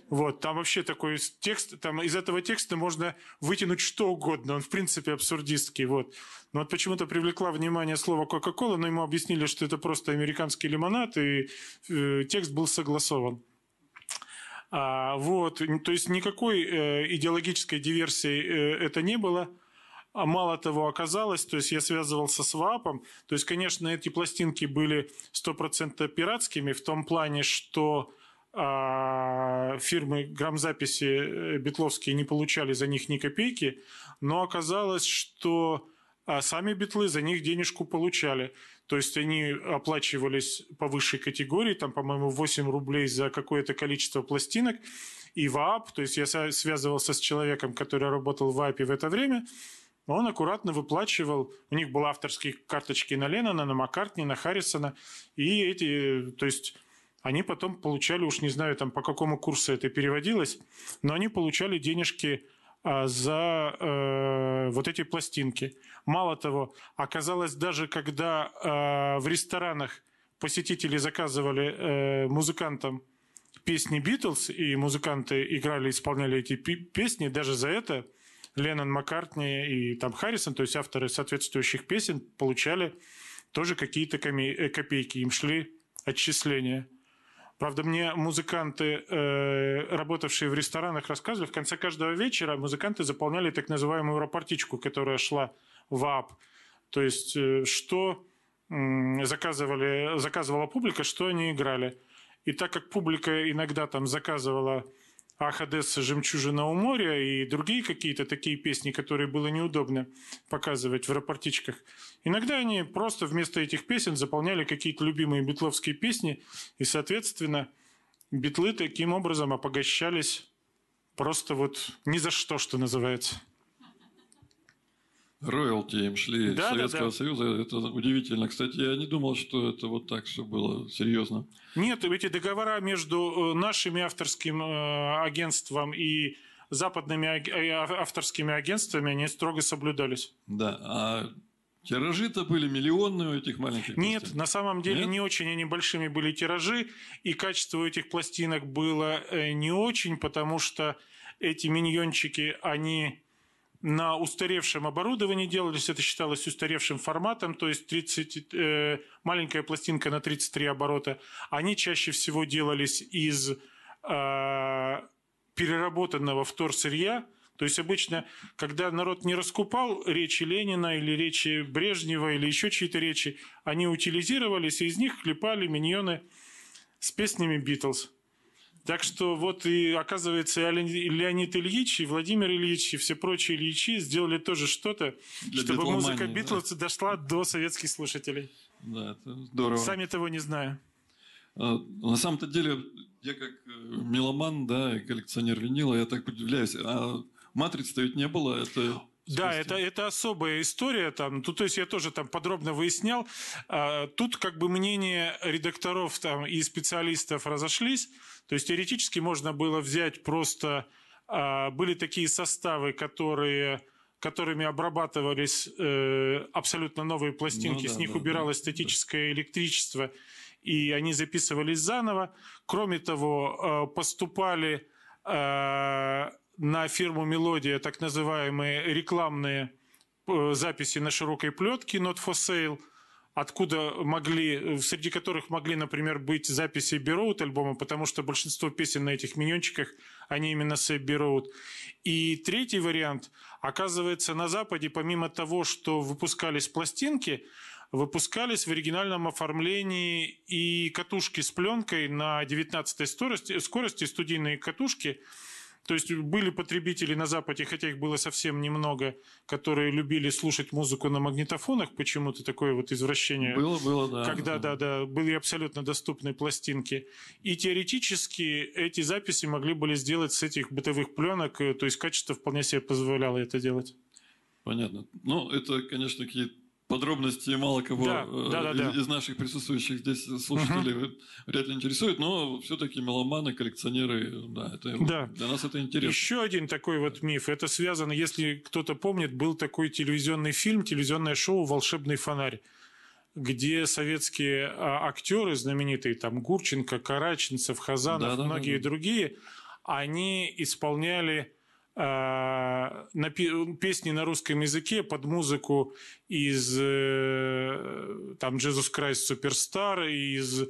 [SPEAKER 3] Вот, там вообще такой текст, там из этого текста можно вытянуть что угодно, он в принципе абсурдистский, вот. Но вот почему-то привлекла внимание слово Кока-Кола, но ему объяснили, что это просто американский лимонад, и э, текст был согласован. А, вот, то есть никакой э, идеологической диверсии э, это не было. А мало того оказалось, то есть я связывался с ВАПом, то есть, конечно, эти пластинки были 100% пиратскими в том плане, что а фирмы грамзаписи э, битловские не получали за них ни копейки, но оказалось, что а сами битлы за них денежку получали. То есть они оплачивались по высшей категории, там, по-моему, 8 рублей за какое-то количество пластинок. И ВААП, то есть я связывался с человеком, который работал в ВААПе в это время, он аккуратно выплачивал, у них были авторские карточки на Леннона, на Маккартни, на Харрисона, и эти, то есть они потом получали, уж не знаю, там по какому курсу это переводилось, но они получали денежки а, за э, вот эти пластинки. Мало того, оказалось даже, когда э, в ресторанах посетители заказывали э, музыкантам песни Битлз, и музыканты играли, исполняли эти песни, даже за это Леннон, Маккартни и там Харрисон, то есть авторы соответствующих песен, получали тоже какие-то э, копейки, им шли отчисления. Правда, мне музыканты, э, работавшие в ресторанах, рассказывали, в конце каждого вечера музыканты заполняли так называемую рапортичку, которая шла в АП. То есть, э, что заказывали, заказывала публика, что они играли. И так как публика иногда там заказывала «Ах, Одесса, жемчужина у моря» и другие какие-то такие песни, которые было неудобно показывать в рапортичках. Иногда они просто вместо этих песен заполняли какие-то любимые битловские песни, и, соответственно, битлы таким образом опогащались просто вот ни за что, что называется
[SPEAKER 2] роялти им шли да, Советского да, да. Союза. Это удивительно. Кстати, я не думал, что это вот так все было серьезно.
[SPEAKER 3] Нет, эти договора между э, нашими авторским э, агентством и западными э, авторскими агентствами, они строго соблюдались.
[SPEAKER 2] Да, а Тиражи-то были миллионные у этих маленьких
[SPEAKER 3] Нет, пластинок. на самом деле Нет? не очень они большими были тиражи, и качество у этих пластинок было не очень, потому что эти миньончики, они на устаревшем оборудовании делались, это считалось устаревшим форматом, то есть 30, э, маленькая пластинка на 33 оборота. Они чаще всего делались из э, переработанного вторсырья, то есть обычно, когда народ не раскупал речи Ленина или речи Брежнева или еще чьи-то речи, они утилизировались, и из них клепали миньоны с песнями Битлз. Так что вот и оказывается Леонид Ильич и Владимир Ильич и все прочие Ильичи сделали тоже что-то, чтобы музыка Битлз да. дошла до советских слушателей.
[SPEAKER 2] Да, это здорово.
[SPEAKER 3] Сами того не знаю.
[SPEAKER 2] А, на самом-то деле, я как э, меломан, да, и коллекционер винила, я так удивляюсь. А матриц-то ведь не было, это
[SPEAKER 3] да, это, это особая история. Там, тут, то есть я тоже там подробно выяснял. А, тут как бы мнения редакторов там, и специалистов разошлись. То есть теоретически можно было взять просто... А, были такие составы, которые которыми обрабатывались э, абсолютно новые пластинки, ну, да, с них да, убиралось да, статическое да. электричество, и они записывались заново. Кроме того, э, поступали э, на фирму «Мелодия» так называемые рекламные э, записи на широкой плетке «Not for sale», откуда могли, среди которых могли, например, быть записи Бероуд альбома, потому что большинство песен на этих миньончиках, они именно с Эбби Роуд. И третий вариант, оказывается, на Западе, помимо того, что выпускались пластинки, выпускались в оригинальном оформлении и катушки с пленкой на 19 скорости, скорости студийные катушки – то есть были потребители на Западе, хотя их было совсем немного, которые любили слушать музыку на магнитофонах, почему-то такое вот извращение.
[SPEAKER 2] Было, было, да.
[SPEAKER 3] Когда, да, да, были абсолютно доступны пластинки. И теоретически эти записи могли были сделать с этих бытовых пленок, э, то есть качество вполне себе позволяло это делать.
[SPEAKER 2] Понятно. Ну, это, конечно, какие-то подробности мало кого да, э, да, да, из, наших присутствующих здесь слушателей угу. вряд ли интересует, но все-таки меломаны, коллекционеры, да, это, да. для нас это интересно.
[SPEAKER 3] Еще один такой вот миф. Это связано, если кто-то помнит, был такой телевизионный фильм, телевизионное шоу «Волшебный фонарь» где советские а, актеры знаменитые, там Гурченко, Караченцев, Хазанов, да, многие да, да. другие, они исполняли на песни на русском языке под музыку из э, там Jesus Christ Superstar, из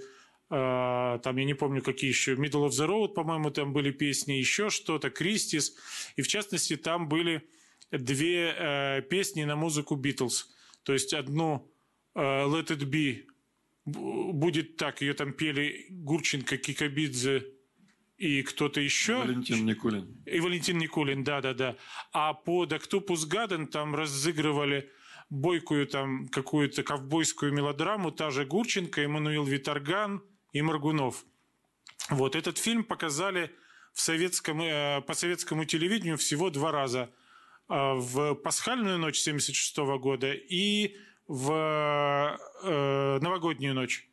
[SPEAKER 3] а, там, я не помню, какие еще, Middle of the Road, по-моему, там были песни, еще что-то, Кристис. И, в частности, там были две э, песни на музыку Битлз. То есть, одну э, Let It Be будет так, ее там пели Гурченко, Кикабидзе, и кто-то еще.
[SPEAKER 2] Валентин Никулин.
[SPEAKER 3] И Валентин Никулин, да-да-да. А под «Октопус Гаден» там разыгрывали бойкую там какую-то ковбойскую мелодраму, та же Гурченко, Эммануил Виторган и Маргунов. Вот этот фильм показали в советском, э, по советскому телевидению всего два раза. Э, в пасхальную ночь 1976 года и в э, новогоднюю ночь.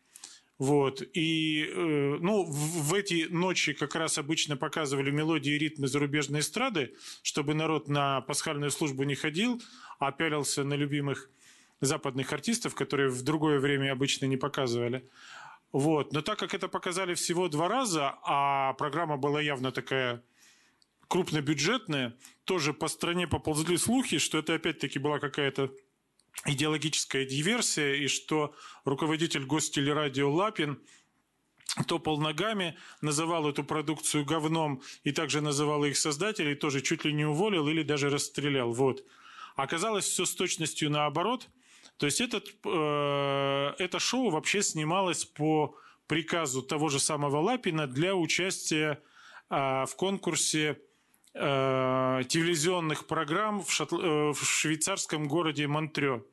[SPEAKER 3] Вот. И ну, в, в эти ночи как раз обычно показывали мелодии и ритмы зарубежной эстрады, чтобы народ на пасхальную службу не ходил, а пялился на любимых западных артистов, которые в другое время обычно не показывали. Вот. Но так как это показали всего два раза, а программа была явно такая крупнобюджетная, тоже по стране поползли слухи, что это опять-таки была какая-то идеологическая диверсия, и что руководитель гостелерадио Лапин топал ногами, называл эту продукцию говном и также называл их создателей, тоже чуть ли не уволил или даже расстрелял. Вот. Оказалось все с точностью наоборот – то есть этот, э, это шоу вообще снималось по приказу того же самого Лапина для участия э, в конкурсе э, телевизионных программ в, шотл... э, в швейцарском городе Монтрё.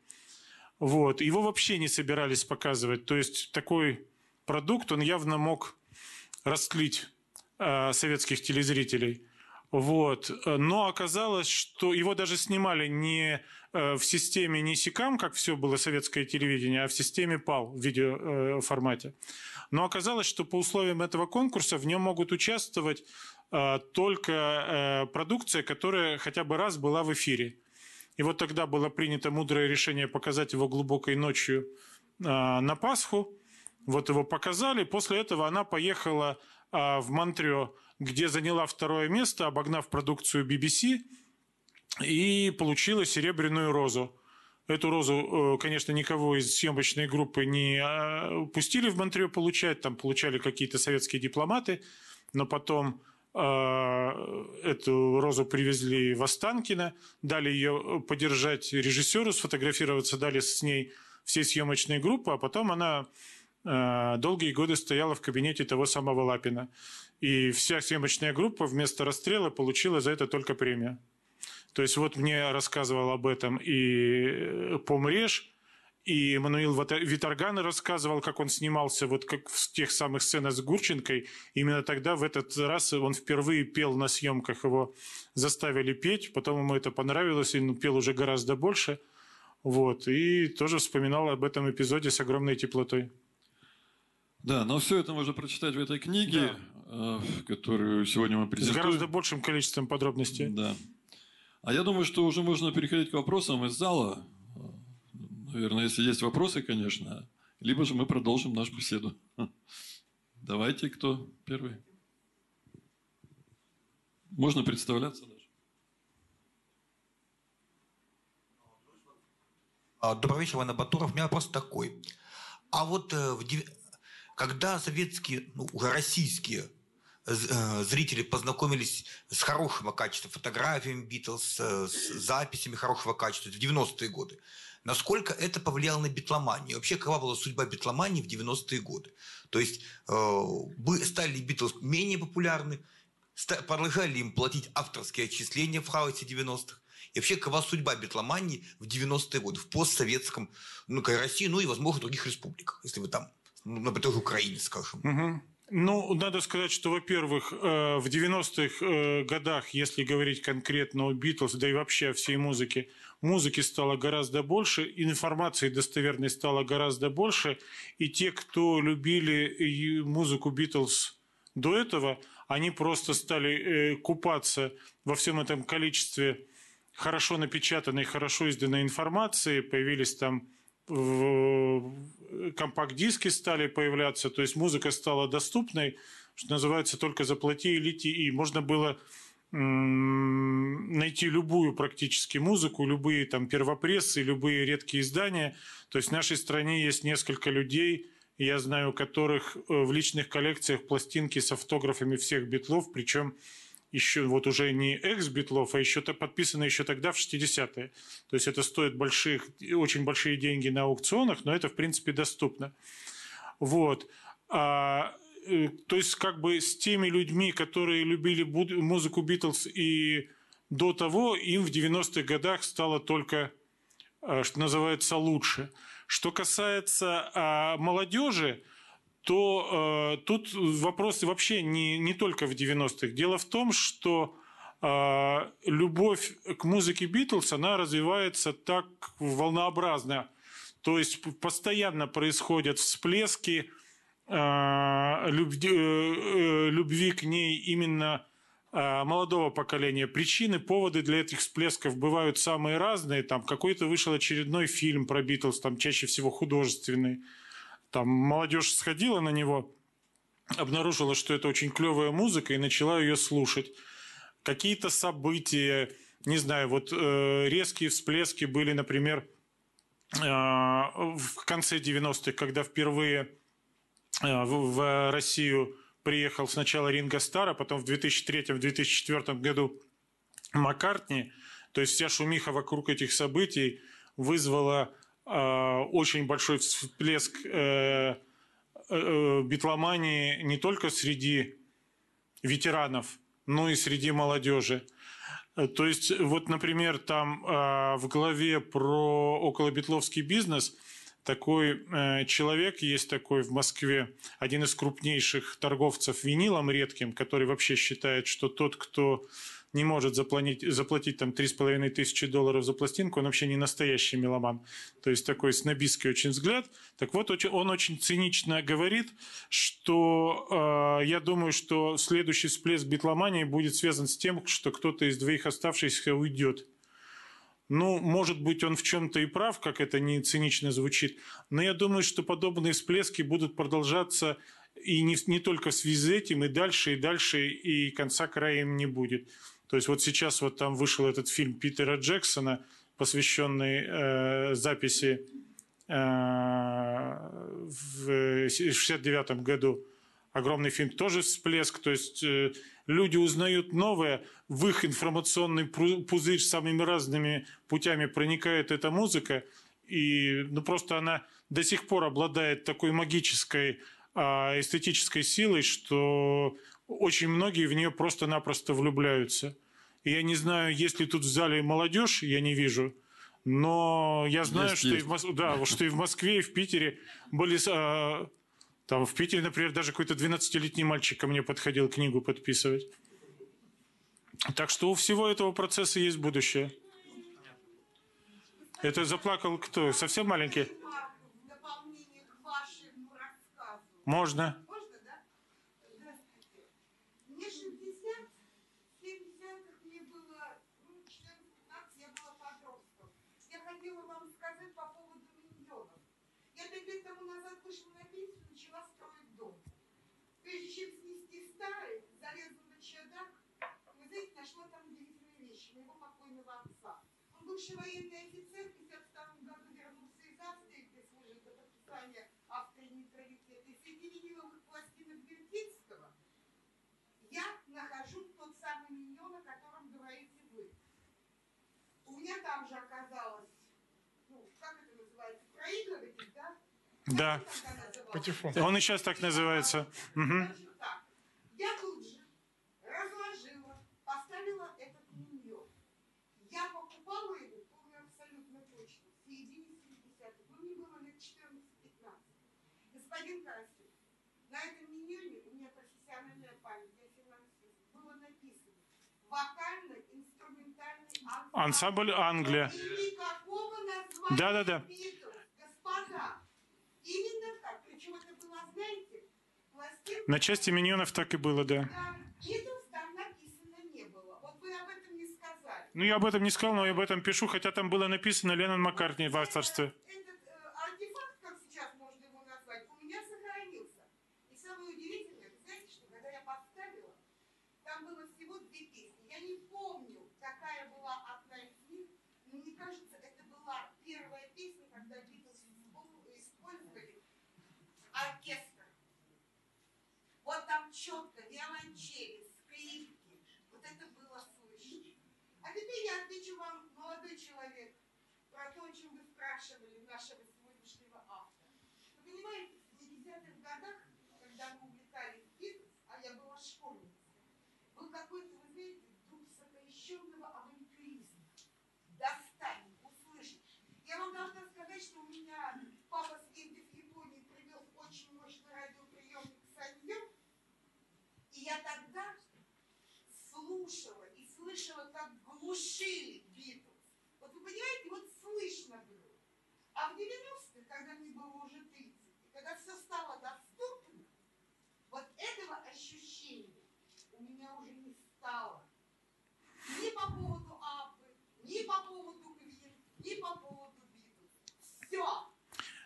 [SPEAKER 3] Вот. Его вообще не собирались показывать. То есть такой продукт, он явно мог расклить э, советских телезрителей. Вот. Но оказалось, что его даже снимали не Э, в системе не СИКАМ, как все было советское телевидение, а в системе ПАЛ в видеоформате. Но оказалось, что по условиям этого конкурса в нем могут участвовать э, только э, продукция, которая хотя бы раз была в эфире. И вот тогда было принято мудрое решение показать его глубокой ночью на Пасху. Вот его показали. После этого она поехала в Монтрео, где заняла второе место, обогнав продукцию BBC – и получила серебряную розу. Эту розу, э, конечно, никого из съемочной группы не э, пустили в Монтрео получать, там получали какие-то советские дипломаты, но потом э, эту розу привезли в Останкино, дали ее подержать режиссеру, сфотографироваться дали с ней всей съемочной группы, а потом она долгие годы стояла в кабинете того самого Лапина. И вся съемочная группа вместо расстрела получила за это только премию. То есть вот мне рассказывал об этом и э, Помреж, и Мануил Виторган рассказывал, как он снимался вот как в тех самых сценах с Гурченкой. Именно тогда, в этот раз, он впервые пел на съемках. Его заставили петь, потом ему это понравилось, и он пел уже гораздо больше. Вот. И тоже вспоминал об этом эпизоде с огромной теплотой.
[SPEAKER 2] Да, но все это можно прочитать в этой книге, да. Э, которую сегодня мы презентуем.
[SPEAKER 3] С гораздо большим количеством подробностей.
[SPEAKER 2] Да. А я думаю, что уже можно переходить к вопросам из зала. Наверное, если есть вопросы, конечно. Либо же мы продолжим нашу беседу. Давайте, кто первый? Можно представляться даже.
[SPEAKER 4] А, добрый вечер, Иван Батуров. У меня вопрос такой. А вот э, когда советские, ну, уже российские Э, зрители познакомились с хорошего качества фотографиями Битлз, э, с записями хорошего качества в 90-е годы. Насколько это повлияло на битломанию? Вообще, какова была судьба битломании в 90-е годы? То есть, э, стали ли Битлз менее популярны? Продолжали ли им платить авторские отчисления в хаосе 90-х? И вообще, какова судьба битломании в 90-е годы, в постсоветском, ну, России, ну и, возможно, других республиках, если вы там, ну, например, тоже Украине, скажем.
[SPEAKER 3] Угу. Ну, надо сказать, что, во-первых, э, в 90-х э, годах, если говорить конкретно о Битлз, да и вообще о всей музыке, музыки стало гораздо больше, информации достоверной стало гораздо больше, и те, кто любили музыку Битлз до этого, они просто стали э, купаться во всем этом количестве хорошо напечатанной, хорошо изданной информации, появились там компакт-диски стали появляться, то есть музыка стала доступной, что называется, только заплати и лети. И можно было найти любую практически музыку, любые там первопрессы, любые редкие издания. То есть в нашей стране есть несколько людей, я знаю, у которых э, в личных коллекциях пластинки с автографами всех битлов, причем еще вот уже не экс-битлов, а еще подписано еще тогда в 60-е. То есть это стоит больших, очень большие деньги на аукционах, но это, в принципе, доступно. Вот. А, то есть как бы с теми людьми, которые любили музыку Битлз и до того, им в 90-х годах стало только э, что называется, лучше. Что касается э, молодежи, то э, тут вопрос вообще не, не только в 90-х. Дело в том, что э, любовь к музыке Битлз, она развивается так волнообразно. То есть постоянно происходят всплески э, любви, э, любви к ней именно э, молодого поколения. Причины, поводы для этих всплесков бывают самые разные. Там какой-то вышел очередной фильм про Битлз, там чаще всего художественный там молодежь сходила на него, обнаружила, что это очень клевая музыка и начала ее слушать. Какие-то события, не знаю, вот э, резкие всплески были, например, э, в конце 90-х, когда впервые э, в, в Россию приехал сначала Ринго Стар, а потом в 2003-2004 году Маккартни. То есть вся шумиха вокруг этих событий вызвала Э, очень большой всплеск э, э, битломании не только среди ветеранов, но и среди молодежи. То есть, вот, например, там в главе про околобитловский бизнес такой человек есть такой в Москве, один из крупнейших торговцев винилом редким, который вообще считает, что тот, кто не может заплатить, заплатить там 3,5 тысячи долларов за пластинку, он вообще не настоящий меломан. То есть такой снобистский очень взгляд. Так вот, он очень цинично говорит, что э, я думаю, что следующий всплеск битломании будет связан с тем, что кто-то из двоих оставшихся уйдет. Ну, может быть, он в чем-то и прав, как это не цинично звучит, но я думаю, что подобные всплески будут продолжаться и не, не только в связи с этим, и дальше, и дальше, и конца края им не будет. То есть вот сейчас вот там вышел этот фильм Питера Джексона, посвященный э, записи э, в 69 году. Огромный фильм, тоже всплеск. То есть э, люди узнают новое, в их информационный пузырь самыми разными путями проникает эта музыка. И ну, просто она до сих пор обладает такой магической а, эстетической силой, что очень многие в нее просто-напросто влюбляются. И я не знаю, есть ли тут в зале молодежь, я не вижу. Но я знаю, есть, что, есть. И в Мос... да, что и в Москве, и в Питере были... Там в Питере, например, даже какой-то 12-летний мальчик ко мне подходил книгу подписывать. Так что у всего этого процесса есть будущее. Это заплакал кто? Совсем маленький? Можно.
[SPEAKER 5] Прежде чем снести старый, залезла на чердак, вы знаете, нашла там удивительные вещи моего покойного отца. Он бывший военный офицер, в 1952 году вернулся из Австрии, где служил до подписания Австрии нейтралитета. И среди виниловых пластинок Бертицкого я нахожу тот самый миньон, о котором говорите вы. У меня там же оказалось, ну, как это называется, проигрыватель, да?
[SPEAKER 3] Патефон. Он и сейчас так называется.
[SPEAKER 5] Угу. Я тут же разложила, поставила этот миньон. Я покупала его, помню абсолютно точно, в середине 70-х. Ну, мне было лет 14-15. Господин Карасев, на этом миньоне у меня профессиональная память, я финансист, было написано вокально-инструментальный
[SPEAKER 3] ансамбль. Ансамбль Англия.
[SPEAKER 5] И никакого названия
[SPEAKER 3] да, да, да.
[SPEAKER 5] Господа, Именно так. Причем это было, знаете, пластинка...
[SPEAKER 3] На части миньонов так и было, да.
[SPEAKER 5] Да, Битлз там написано не было. Вот вы об этом не сказали.
[SPEAKER 3] Ну, я об этом не сказал, но я об этом пишу, хотя там было написано Леннон Маккартни в авторстве.
[SPEAKER 5] Этот э, артефакт, как сейчас можно его назвать, у меня сохранился. И самое удивительное, вы знаете, что когда я поставила, там было всего две песни. Я не помню, какая была одна из них, но мне кажется, это была первая песня, когда Битлз использовали оркестр. Вот там четко виолончели, скрипки. Вот это было слышно. А теперь я отвечу вам, молодой человек, про то, о чем вы спрашивали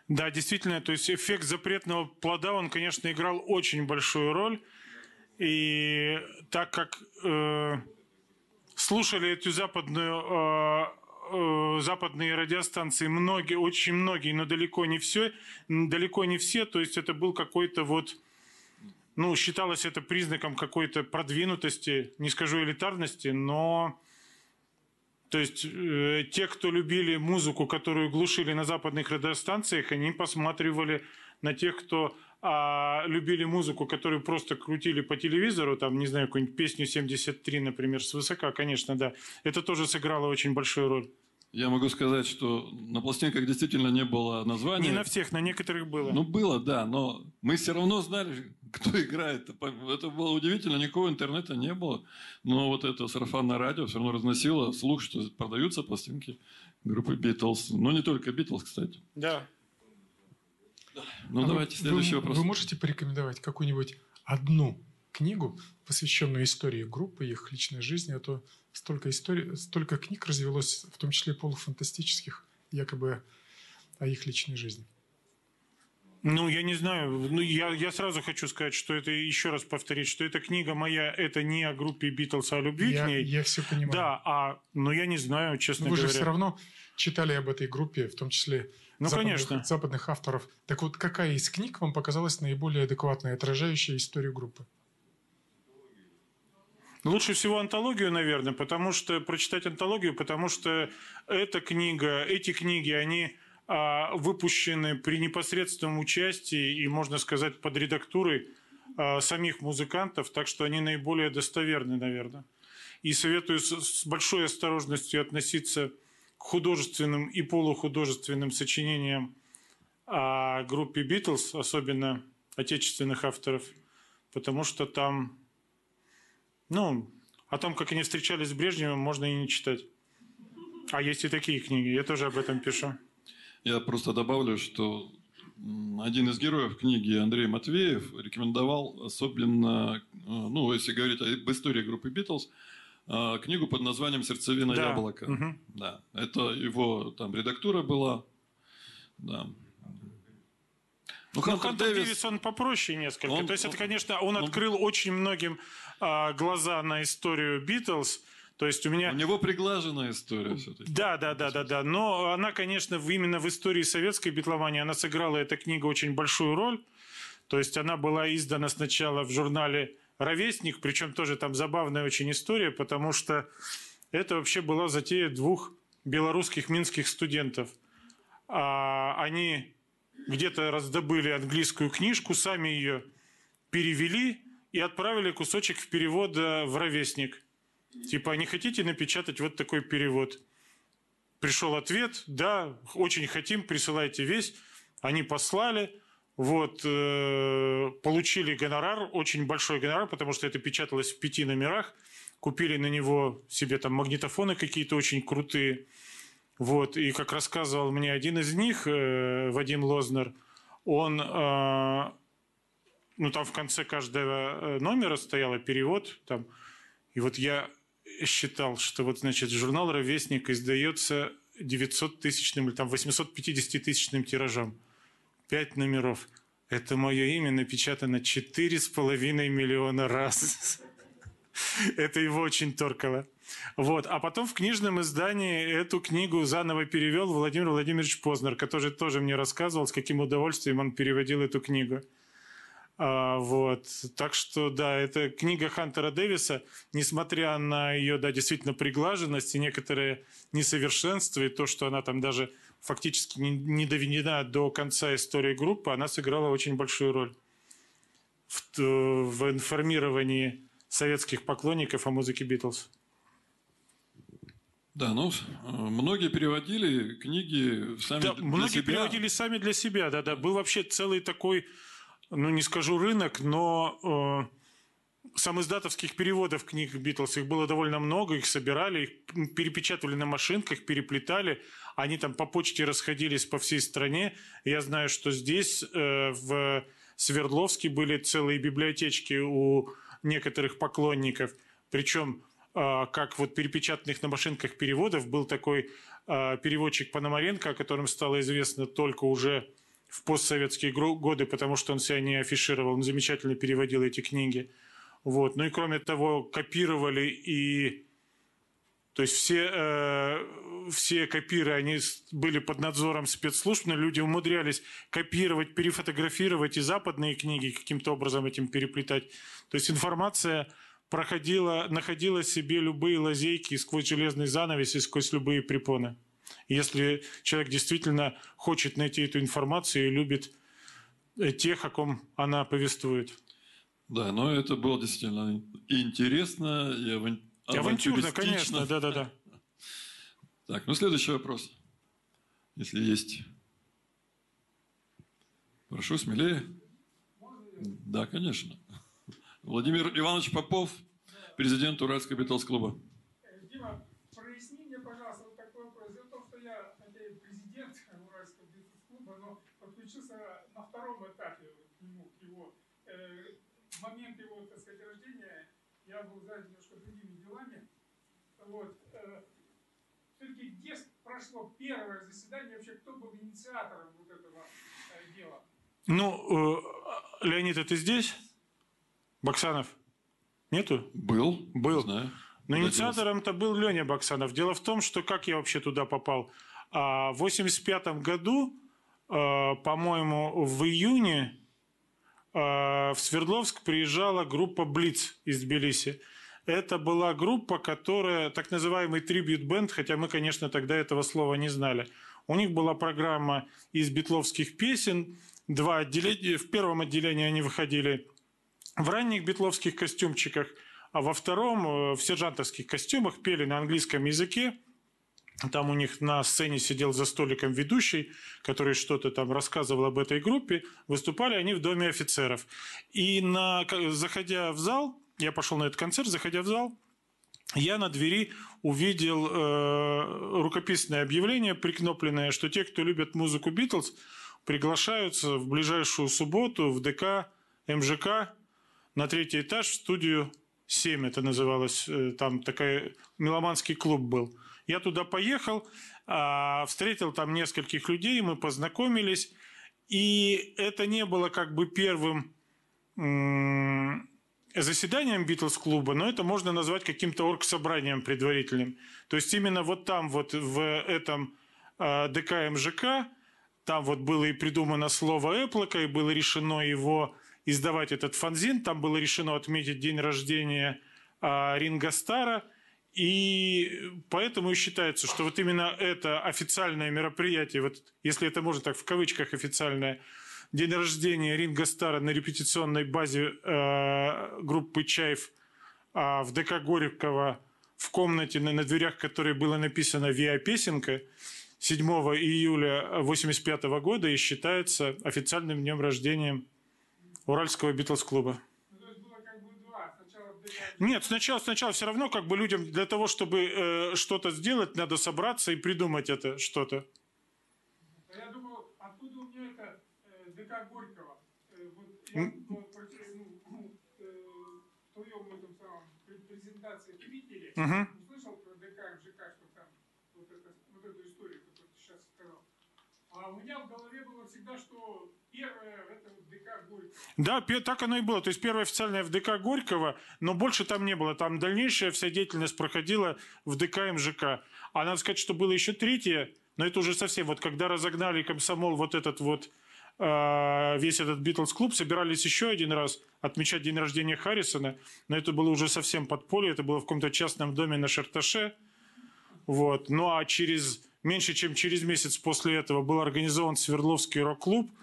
[SPEAKER 3] Да, действительно, то есть эффект запретного плода, он, конечно, играл очень большую роль. И так как э, слушали эту западную, э, э, западные радиостанции многие, очень многие, но далеко не все, далеко не все, то есть это был какой-то вот, ну, считалось это признаком какой-то продвинутости, не скажу элитарности, но то есть э, те, кто любили музыку, которую глушили на западных радиостанциях, они посматривали на тех, кто а любили музыку, которую просто крутили по телевизору, там, не знаю, какую-нибудь песню 73, например, с высока, конечно, да, это тоже сыграло очень большую роль.
[SPEAKER 2] Я могу сказать, что на пластинках действительно не было названия.
[SPEAKER 3] Не на всех, на некоторых было.
[SPEAKER 2] Ну, было, да, но мы все равно знали, кто играет. Это было удивительно, никакого интернета не было. Но вот это сарафанное радио все равно разносило слух, что продаются пластинки группы Битлз. Но не только Битлз, кстати.
[SPEAKER 3] Да.
[SPEAKER 2] Ну, а давайте вы, следующий
[SPEAKER 6] вы,
[SPEAKER 2] вопрос.
[SPEAKER 6] Вы можете порекомендовать какую-нибудь одну книгу, посвященную истории группы, их личной жизни, а то столько, историй, столько книг развелось, в том числе полуфантастических, якобы о их личной жизни.
[SPEAKER 3] Ну, я не знаю. Ну, я, я сразу хочу сказать, что это, еще раз повторить, что эта книга моя, это не о группе Битлз, а о любви
[SPEAKER 6] я,
[SPEAKER 3] к ней.
[SPEAKER 6] Я все понимаю.
[SPEAKER 3] Да, а, но я не знаю, честно
[SPEAKER 6] но вы
[SPEAKER 3] говоря.
[SPEAKER 6] Вы же все равно читали об этой группе, в том числе
[SPEAKER 3] ну,
[SPEAKER 6] западных,
[SPEAKER 3] конечно.
[SPEAKER 6] западных авторов. Так вот, какая из книг вам показалась наиболее адекватной, отражающая историю группы?
[SPEAKER 3] Лучше всего антологию, наверное, потому что прочитать антологию, потому что эта книга, эти книги, они выпущены при непосредственном участии и, можно сказать, под редактурой а, самих музыкантов, так что они наиболее достоверны, наверное. И советую с, большой осторожностью относиться к художественным и полухудожественным сочинениям о группе Битлз, особенно отечественных авторов, потому что там ну, о том, как они встречались с Брежневым, можно и не читать. А есть и такие книги, я тоже об этом пишу.
[SPEAKER 2] Я просто добавлю, что один из героев книги Андрей Матвеев рекомендовал особенно, э, ну, если говорить об истории группы Битлз, э, книгу под названием «Сердцевина
[SPEAKER 3] да.
[SPEAKER 2] яблока».
[SPEAKER 3] Угу.
[SPEAKER 2] Да, это его там редактура была. Да.
[SPEAKER 3] Ну, Хантер, Хантер Дэвис, Дэвис, он попроще несколько. Он, То есть, он, это, конечно, он, он открыл очень многим а, глаза на историю Битлз. То есть у меня...
[SPEAKER 2] У него приглаженная история все-таки.
[SPEAKER 3] Да, да, да, да, да. Но она, конечно, именно в истории советской битломании, она сыграла эта книга очень большую роль. То есть она была издана сначала в журнале «Ровесник», причем тоже там забавная очень история, потому что это вообще была затея двух белорусских минских студентов. А, они где-то раздобыли английскую книжку, сами ее перевели и отправили кусочек в перевод в ровесник. Типа, не хотите напечатать вот такой перевод? Пришел ответ, да, очень хотим, присылайте весь. Они послали, вот, э, получили гонорар, очень большой гонорар, потому что это печаталось в пяти номерах. Купили на него себе там магнитофоны какие-то очень крутые. Вот, и как рассказывал мне один из них, э, Вадим Лознер, он, э, ну там в конце каждого э, номера стоял перевод, там, и вот я считал, что вот, значит, журнал «Ровесник» издается 900 тысячным или там 850 тысячным тиражом. Пять номеров. Это мое имя напечатано 4,5 миллиона раз. Это его очень торкало. Вот. А потом в книжном издании эту книгу заново перевел Владимир Владимирович Познер, который тоже мне рассказывал, с каким удовольствием он переводил эту книгу. А, вот. Так что, да, это книга Хантера Дэвиса, несмотря на ее, да, действительно приглаженность и некоторые несовершенства, и то, что она там даже фактически не, не доведена до конца истории группы, она сыграла очень большую роль в, в информировании советских поклонников о музыке Битлз.
[SPEAKER 2] Да, ну, многие переводили книги сами
[SPEAKER 3] да,
[SPEAKER 2] для
[SPEAKER 3] многие
[SPEAKER 2] себя.
[SPEAKER 3] переводили сами для себя, да-да. Был вообще целый такой, ну, не скажу рынок, но э, сам переводов книг Битлз, их было довольно много, их собирали, их перепечатывали на машинках, переплетали, они там по почте расходились по всей стране. Я знаю, что здесь, э, в Свердловске, были целые библиотечки у некоторых поклонников, причем а, как вот перепечатанных на машинках переводов. Был такой а, переводчик Пономаренко, о котором стало известно только уже в постсоветские годы, потому что он себя не афишировал, он замечательно переводил эти книги. Вот. Ну и кроме того, копировали и... То есть все, э, все копиры, они были под надзором спецслужб, но люди умудрялись копировать, перефотографировать и западные книги, каким-то образом этим переплетать. То есть информация проходила, находила себе любые лазейки сквозь железный занавес и сквозь любые препоны. Если человек действительно хочет найти эту информацию и любит э, тех, о ком она повествует.
[SPEAKER 2] Да, но это было действительно интересно, и аван...
[SPEAKER 3] авантюрно, конечно, да-да-да.
[SPEAKER 2] Так, ну следующий вопрос, если есть. Прошу, смелее. Да, конечно. Владимир Иванович Попов, президент Уральского битлз-клуба.
[SPEAKER 7] Дима, проясни мне, пожалуйста, вот такой вопрос. Дело в том, что я, хотя и президент Уральского битлз-клуба, но подключился на втором этапе к нему, к его э, в момент его, так сказать, рождения я был занят немножко другими делами. Вот. Э, Все-таки где прошло первое заседание, вообще кто был инициатором вот этого э, дела?
[SPEAKER 3] Ну, э, Леонид, это здесь? Баксанов? Нету?
[SPEAKER 2] Был.
[SPEAKER 3] Был.
[SPEAKER 2] Знаю.
[SPEAKER 3] Но инициатором-то был Леня Баксанов. Дело в том, что как я вообще туда попал? А, в 85 году, а, по-моему, в июне а, в Свердловск приезжала группа «Блиц» из Тбилиси. Это была группа, которая, так называемый трибют-бенд, хотя мы, конечно, тогда этого слова не знали. У них была программа из битловских песен, два отделения. В первом отделении они выходили в ранних битловских костюмчиках, а во втором э, в сержантовских костюмах пели на английском языке. Там у них на сцене сидел за столиком ведущий, который что-то там рассказывал об этой группе. Выступали они в Доме офицеров. И на, заходя в зал, я пошел на этот концерт, заходя в зал, я на двери увидел э, рукописное объявление, прикнопленное, что те, кто любят музыку Битлз, приглашаются в ближайшую субботу в ДК МЖК на третий этаж в студию 7 это называлось, э, там такой меломанский клуб был. Я туда поехал, а, встретил там нескольких людей, мы познакомились, и это не было как бы первым заседанием Битлз-клуба, но это можно назвать каким-то оргсобранием предварительным. То есть именно вот там, вот в этом а, ДК МЖК, там вот было и придумано слово «эплока», и было решено его издавать этот фанзин. Там было решено отметить день рождения а, Ринга Стара. И поэтому считается, что вот именно это официальное мероприятие, вот если это можно так в кавычках официальное, день рождения Ринга Стара на репетиционной базе э, группы Чаев э, в ДК Горького в комнате, на, на дверях которой было написано «Виа-песенка», 7 июля 1985 года и считается официальным днем рождения Уральского Битлз-клуба. Нет, сначала, сначала все равно как бы людям для того, чтобы э, что-то сделать, надо собраться и придумать это что-то.
[SPEAKER 7] Я думал, откуда у меня это э, ДК Горького? Э, вот я ну, ну, э, в твоем этом самом презентации в Твиттере угу. услышал про ДК МЖК, что там вот, это, вот эту историю, которую ты сейчас сказал. А у меня в голове было всегда, что
[SPEAKER 3] Да, так оно и было. То есть первое официальное в ДК Горького, но больше там не было. Там дальнейшая вся деятельность проходила в ДК МЖК. А надо сказать, что было еще третье, но это уже совсем. Вот когда разогнали комсомол вот этот вот а, весь этот Битлз-клуб, собирались еще один раз отмечать день рождения Харрисона, но это было уже совсем подполье, это было в каком-то частном доме на Шарташе. Вот. Ну а через меньше чем через месяц после этого был организован Свердловский рок-клуб –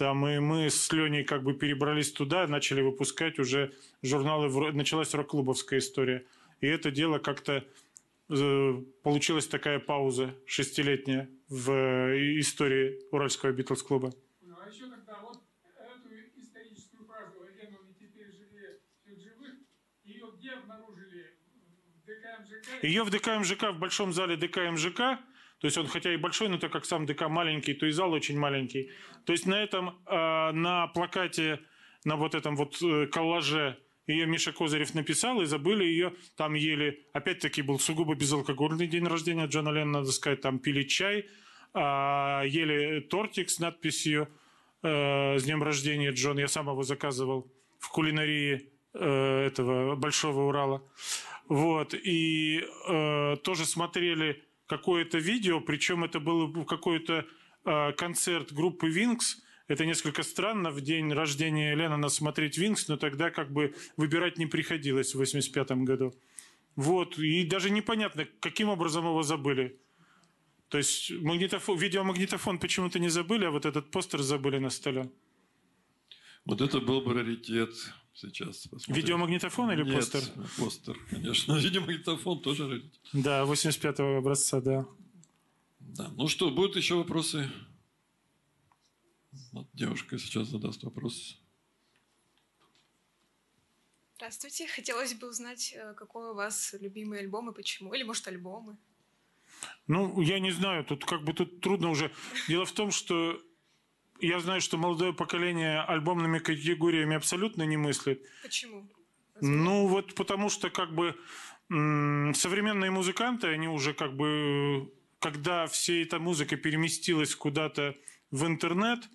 [SPEAKER 3] там и мы с Леней как бы перебрались туда, начали выпускать уже журналы, началась рок-клубовская история. И это дело как-то э, получилась такая пауза шестилетняя в э, истории Уральского Битлз-клуба.
[SPEAKER 7] Ну, а еще тогда вот эту историческую фразу «Лену не теперь живее всех живых», ее где обнаружили? В ДК МЖК?
[SPEAKER 3] Ее в ДК МЖК, в большом зале ДК МЖК, то есть он хотя и большой, но так как сам ДК маленький, то и зал очень маленький. То есть на этом, э, на плакате, на вот этом вот э, коллаже ее Миша Козырев написал, и забыли ее, там ели, опять-таки был сугубо безалкогольный день рождения Джона Леннона, надо сказать, там пили чай, а, ели тортик с надписью э, с днем рождения, Джон. Я сам его заказывал в кулинарии э, этого Большого Урала. Вот. И э, тоже смотрели какое-то видео, причем это был какой-то э, концерт группы Винкс. Это несколько странно в день рождения Леннона смотреть Винкс, но тогда как бы выбирать не приходилось в 85 году. Вот. И даже непонятно, каким образом его забыли. То есть магнитофон, видеомагнитофон почему-то не забыли, а вот этот постер забыли на столе.
[SPEAKER 2] Вот это был бы раритет сейчас.
[SPEAKER 3] Посмотрим. Видеомагнитофон или
[SPEAKER 2] Нет,
[SPEAKER 3] постер?
[SPEAKER 2] постер, конечно. Видеомагнитофон тоже.
[SPEAKER 3] Да, 85-го образца, да.
[SPEAKER 2] Да. Ну что, будут еще вопросы? Вот девушка сейчас задаст вопрос.
[SPEAKER 8] Здравствуйте. Хотелось бы узнать, э, какой у вас любимый альбом и почему. Или, может, альбомы.
[SPEAKER 3] Ну, я не знаю, тут как бы тут трудно уже. Дело в том, что я знаю, что молодое поколение альбомными категориями абсолютно не мыслит.
[SPEAKER 8] Почему?
[SPEAKER 3] Ну, вот потому что как бы современные музыканты, они уже как бы, когда вся эта музыка переместилась куда-то в интернет,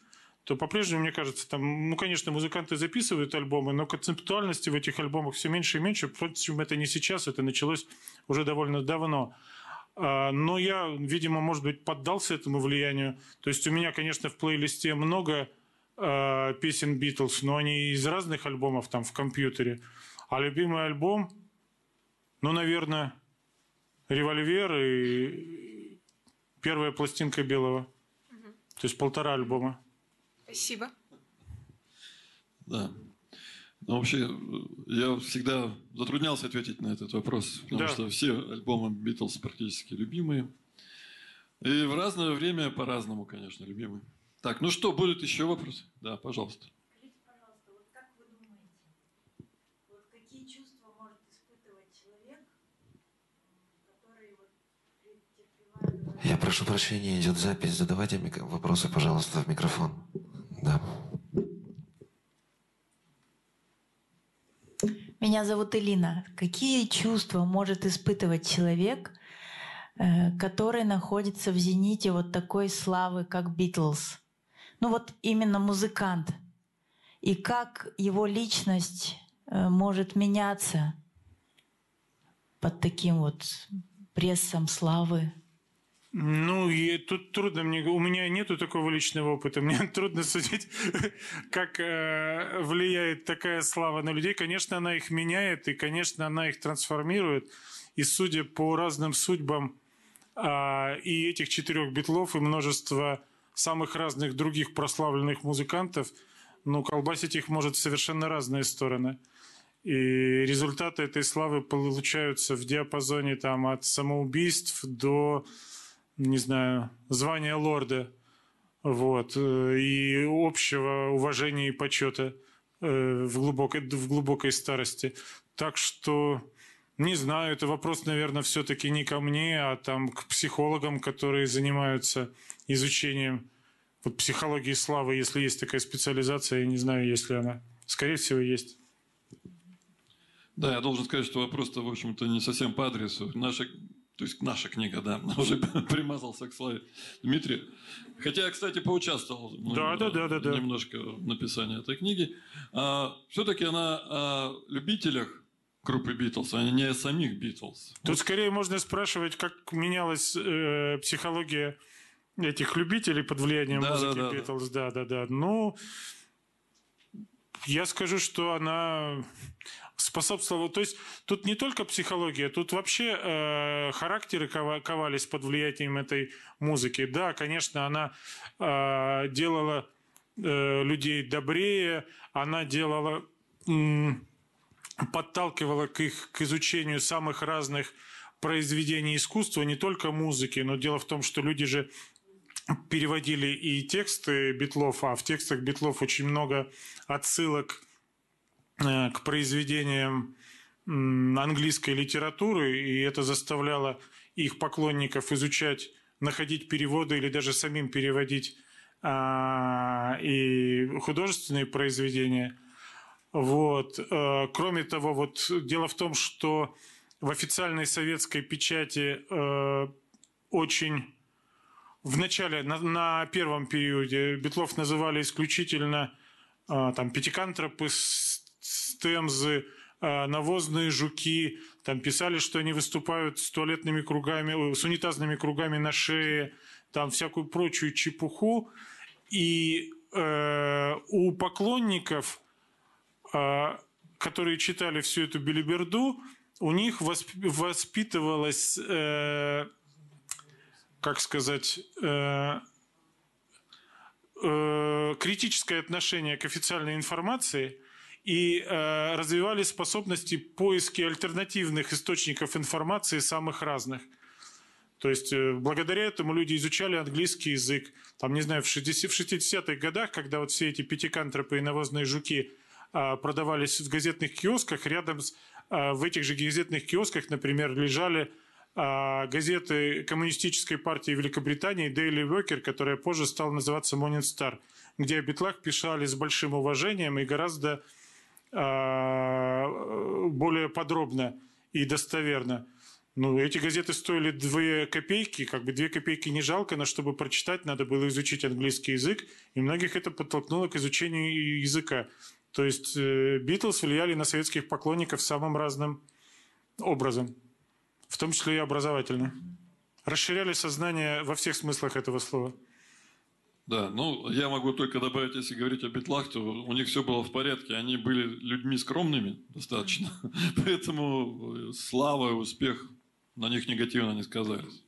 [SPEAKER 3] то по-прежнему, мне кажется, там, ну, конечно, музыканты записывают альбомы, но концептуальности в этих альбомах все меньше и меньше. Впрочем, это не сейчас, это началось уже довольно давно. А, но я, видимо, может быть, поддался этому влиянию. То есть у меня, конечно, в плейлисте много э, песен Битлз, но они из разных альбомов там в компьютере. А любимый альбом, ну, наверное, «Револьвер» и первая пластинка «Белого». Угу. То есть полтора альбома.
[SPEAKER 8] Спасибо.
[SPEAKER 2] Да. Ну, вообще, я всегда затруднялся ответить на этот вопрос, потому да. что все альбомы Битлз практически любимые. И в разное время по-разному, конечно, любимые. Так, ну что, будут еще вопросы? Да, пожалуйста.
[SPEAKER 9] Скажите, пожалуйста, вот как вы думаете, вот какие чувства может испытывать человек, который вот претерпевает...
[SPEAKER 10] Я прошу прощения, идет запись. Задавайте вопросы, пожалуйста, в микрофон. Да.
[SPEAKER 11] Меня зовут Элина. Какие чувства может испытывать человек, э, который находится в зените вот такой славы, как Битлз? Ну вот именно музыкант. И как его личность э, может меняться под таким вот прессом славы?
[SPEAKER 3] Ну, и тут трудно мне, у меня нету такого личного опыта, мне трудно судить, как э, влияет такая слава на людей. Конечно, она их меняет, и, конечно, она их трансформирует. И судя по разным судьбам э, и этих четырех битлов, и множества самых разных других прославленных музыкантов, ну, колбасить их может совершенно разные стороны. И результаты этой славы получаются в диапазоне там, от самоубийств до не знаю, звания лорда, вот, э, и общего уважения и почета э, в глубокой, в глубокой старости. Так что, не знаю, это вопрос, наверное, все-таки не ко мне, а там к психологам, которые занимаются изучением вот, психологии славы, если есть такая специализация, я не знаю, есть ли она. Скорее всего, есть.
[SPEAKER 2] Да, я должен сказать, что вопрос-то, в общем-то, не совсем по адресу. Наша то есть наша книга, да, уже примазался к славе Дмитрия. Хотя я, кстати, поучаствовал
[SPEAKER 3] да, да, да, да, да.
[SPEAKER 2] немножко в написании этой книги. А, все-таки она о любителях группы Битлз, а не о самих Битлз.
[SPEAKER 3] Тут вот. скорее можно спрашивать, как менялась э, психология этих любителей под влиянием да, музыки да, да, Битлз. Да, да, да. Ну, я скажу, что она способствовало. То есть тут не только психология, тут вообще э, характеры ковались под влиянием этой музыки. Да, конечно, она э, делала э, людей добрее, она делала, э, подталкивала к их к изучению самых разных произведений искусства, не только музыки, но дело в том, что люди же переводили и тексты битлов, а в текстах битлов очень много отсылок Э, к произведениям английской литературы, и это заставляло их поклонников изучать, находить переводы или даже самим переводить а, и художественные произведения. Вот. Э, кроме того, вот дело в том, что в официальной советской печати э, очень в начале, на, на первом периоде Битлов называли исключительно а, там пятикантропы, стемзы, а, навозные жуки, там писали, что они выступают с туалетными кругами, с унитазными кругами на шее, там всякую прочую чепуху. И э, у поклонников, э, которые читали всю эту билиберду, у них воспитывалась, э, как сказать, э, э, критическое отношение к официальной информации и э, развивали способности поиски альтернативных источников информации самых разных. То есть благодаря этому люди изучали английский язык. Там, не знаю, в 60-х годах, когда вот все эти пятикантропы и навозные жуки а, продавались в газетных киосках, рядом с, а, в этих же газетных киосках, например, лежали газеты коммунистической партии Великобритании Daily Worker, которая позже стала называться Morning Star, где о битлах писали с большим уважением и гораздо более подробно и достоверно. Ну, эти газеты стоили 2 копейки, как бы 2 копейки не жалко, но чтобы прочитать, надо было изучить английский язык, и многих это подтолкнуло к изучению языка. То есть Битлз э, влияли на советских поклонников самым разным образом, в том числе и образовательно. Расширяли сознание во всех смыслах этого слова.
[SPEAKER 2] Да, ну я могу только добавить, если говорить о битлах, то у них все было в порядке. Они были людьми скромными достаточно. Поэтому слава и успех на них негативно не сказались.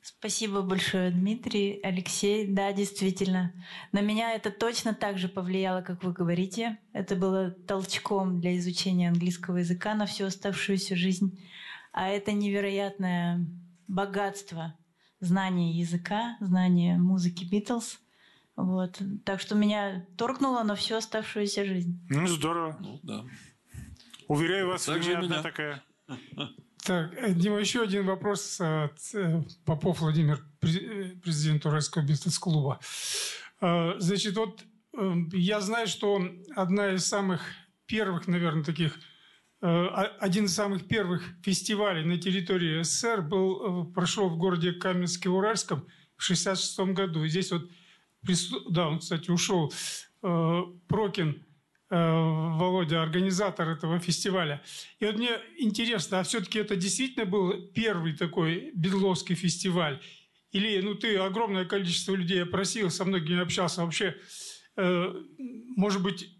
[SPEAKER 11] Спасибо большое, Дмитрий, Алексей. Да, действительно. На меня это точно так же повлияло, как вы говорите. Это было толчком для изучения английского языка на всю оставшуюся жизнь. А это невероятное богатство знания языка, знания музыки Битлз. Вот. Так что меня торкнуло на всю оставшуюся жизнь.
[SPEAKER 3] Ну, здорово.
[SPEAKER 2] Ну, да.
[SPEAKER 3] Уверяю вас, так вы не одна такая.
[SPEAKER 6] Так, э, Дима, еще один вопрос. Э, э, Попов Владимир, президент Уральского бизнес-клуба. Значит, вот я знаю, что одна из самых первых, наверное, таких один из самых первых фестивалей на территории СССР был, прошел в городе Каменске-Уральском в 1966 году. И здесь вот, да, он, кстати, ушел, Прокин Э, Володя, организатор этого фестиваля. И вот мне интересно, а все-таки это действительно был первый такой Бедловский фестиваль? Или, ну, ты огромное количество людей опросил, со многими общался. Вообще, э, может быть,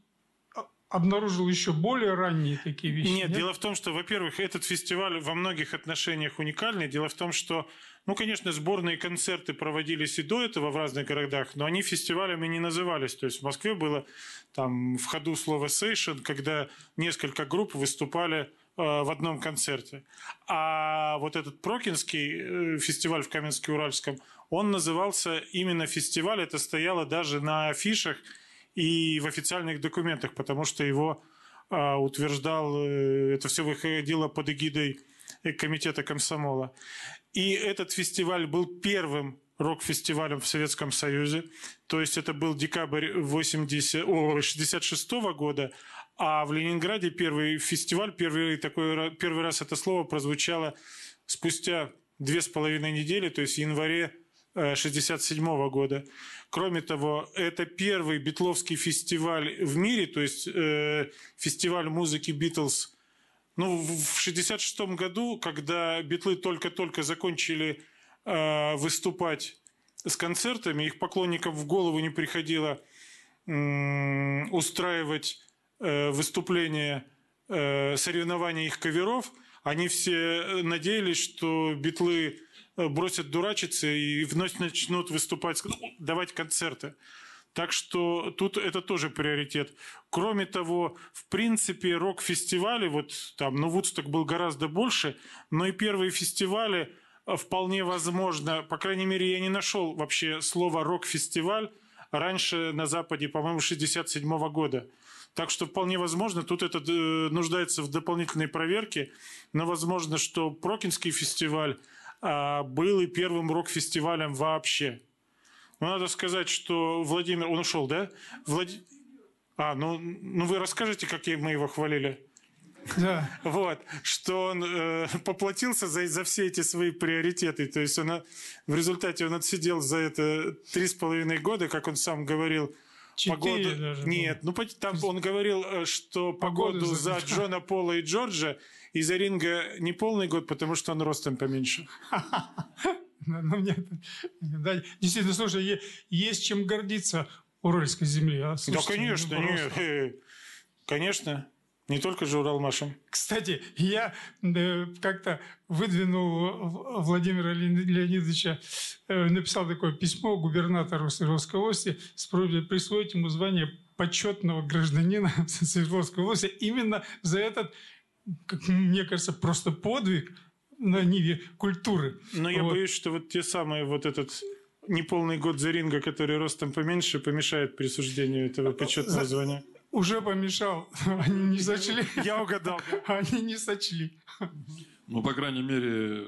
[SPEAKER 6] обнаружил еще более ранние такие вещи?
[SPEAKER 3] Нет, нет, дело в том, что, во-первых, этот фестиваль во многих отношениях уникальный. Дело в том, что ну, конечно, сборные концерты проводились и до этого в разных городах, но они фестивалями не назывались. То есть в Москве было там в ходу слово «сейшн», когда несколько групп выступали э, в одном концерте. А вот этот Прокинский э, фестиваль в Каменске-Уральском, он назывался именно фестиваль, это стояло даже на афишах и в официальных документах, потому что его э, утверждал, это все выходило под эгидой комитета комсомола. И этот фестиваль был первым рок-фестивалем в Советском Союзе. То есть это был декабрь 80, о, 66 года, а в Ленинграде первый фестиваль, первый, такой, первый раз это слово прозвучало спустя две с половиной недели, то есть в январе 67 -го года. Кроме того, это первый битловский фестиваль в мире, то есть э, фестиваль музыки Битлз ну, в 1966 году, когда битлы только-только закончили э, выступать с концертами, их поклонникам в голову не приходило э, устраивать э, выступления, э, соревнования их каверов. Они все надеялись, что битлы э, бросят дурачиться и вновь начнут выступать, давать концерты. Так что тут это тоже приоритет. Кроме того, в принципе, рок-фестивали, вот там, ну, Вудсток был гораздо больше, но и первые фестивали э, вполне возможно, по крайней мере, я не нашел вообще слова рок-фестиваль раньше на Западе, по-моему, 67 -го года. Так что вполне возможно, тут это э, нуждается в дополнительной проверке, но возможно, что Прокинский фестиваль а, был и первым рок-фестивалем вообще. Ну, надо сказать, что Владимир... Он ушел, да? Влад... А, ну, ну вы расскажете, как мы его хвалили? Да. Вот, что он э, поплатился за, за все эти свои приоритеты. То есть он, в результате он отсидел за это три с половиной года, как он сам говорил, погоду... даже. Нет, ну там он говорил, э, что погоду, погоду за Джона Пола и Джорджа и за Ринга не полный год, потому что он ростом поменьше.
[SPEAKER 7] Ну, мне, да, действительно, слушай, есть чем гордиться Уральской земли. А?
[SPEAKER 3] Слушайте, да, конечно, ну, нет, э, конечно. Не только же Уралмашем.
[SPEAKER 7] Кстати, я э, как-то выдвинул Владимира Леонидовича, э, написал такое письмо губернатору Свердловской области с просьбой присвоить ему звание почетного гражданина Свердловской области именно за этот, как мне кажется, просто подвиг на ниве культуры.
[SPEAKER 3] Но вот. я боюсь, что вот те самые вот этот неполный год Заринга, который ростом поменьше, помешает присуждению этого почетного звания.
[SPEAKER 7] Уже помешал. Они не сочли.
[SPEAKER 3] Я угадал.
[SPEAKER 7] Они не сочли.
[SPEAKER 2] Ну, по крайней мере,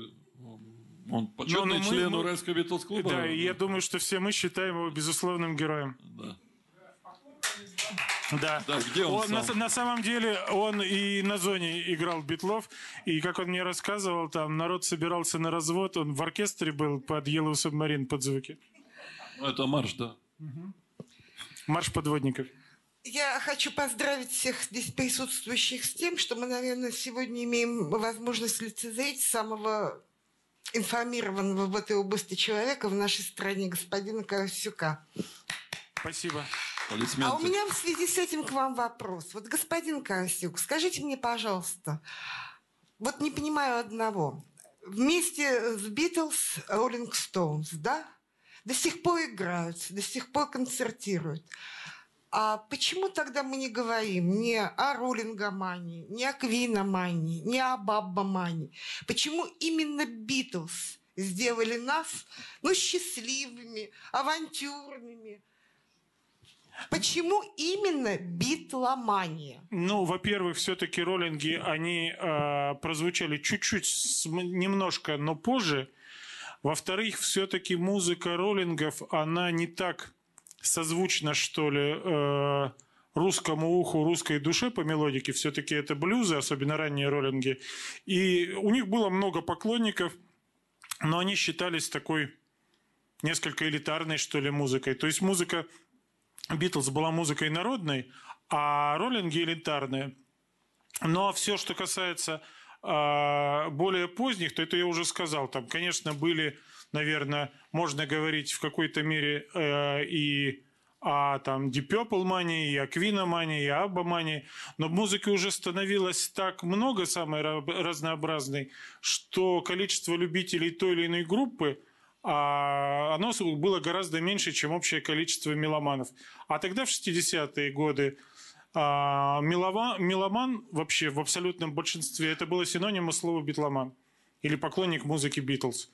[SPEAKER 2] он почетный но член мы, Уральского Битлз-клуба.
[SPEAKER 3] Да, и я думаю, что все мы считаем его безусловным героем.
[SPEAKER 2] Да.
[SPEAKER 3] Да.
[SPEAKER 2] да где он, он
[SPEAKER 3] на, на самом деле он и на зоне играл Битлов, и как он мне рассказывал, там народ собирался на развод, он в оркестре был под Yellow Submarine под звуки.
[SPEAKER 2] Ну, это марш, да.
[SPEAKER 3] Угу. Марш подводников.
[SPEAKER 5] Я хочу поздравить всех здесь присутствующих с тем, что мы, наверное, сегодня имеем возможность лицезреть самого информированного в этой области человека в нашей стране, господина Карасюка.
[SPEAKER 3] Спасибо.
[SPEAKER 5] А у меня в связи с этим к вам вопрос. Вот, господин Карасюк, скажите мне, пожалуйста, вот не понимаю одного. Вместе с Битлз, Роллинг Стоунс, да, до сих пор играют, до сих пор концертируют. А почему тогда мы не говорим ни о роллингомании, ни о квиномании, ни о баббомании? Почему именно Битлз сделали нас ну, счастливыми, авантюрными? Почему именно битломания?
[SPEAKER 3] Ну, во-первых, все-таки роллинги, они э, прозвучали чуть-чуть, немножко, но позже. Во-вторых, все-таки музыка роллингов, она не так созвучно, что ли, э, русскому уху, русской душе по мелодике. Все-таки это блюзы, особенно ранние роллинги. И у них было много поклонников, но они считались такой несколько элитарной, что ли, музыкой. То есть музыка Битлз была музыкой народной, а роллинги элитарные. Но все, что касается э, более поздних, то это я уже сказал. Там, конечно, были наверное, можно говорить в какой-то мере э, и о там Deep Purple мании, и о Queen мании, и Abba мании, но музыки уже становилось так много, самой разнообразной, что количество любителей той или иной группы а оно было гораздо меньше, чем общее количество меломанов. А тогда, в 60-е годы, а, меломан, меломан вообще в абсолютном большинстве это было синонимом слова битломан или поклонник музыки Битлз.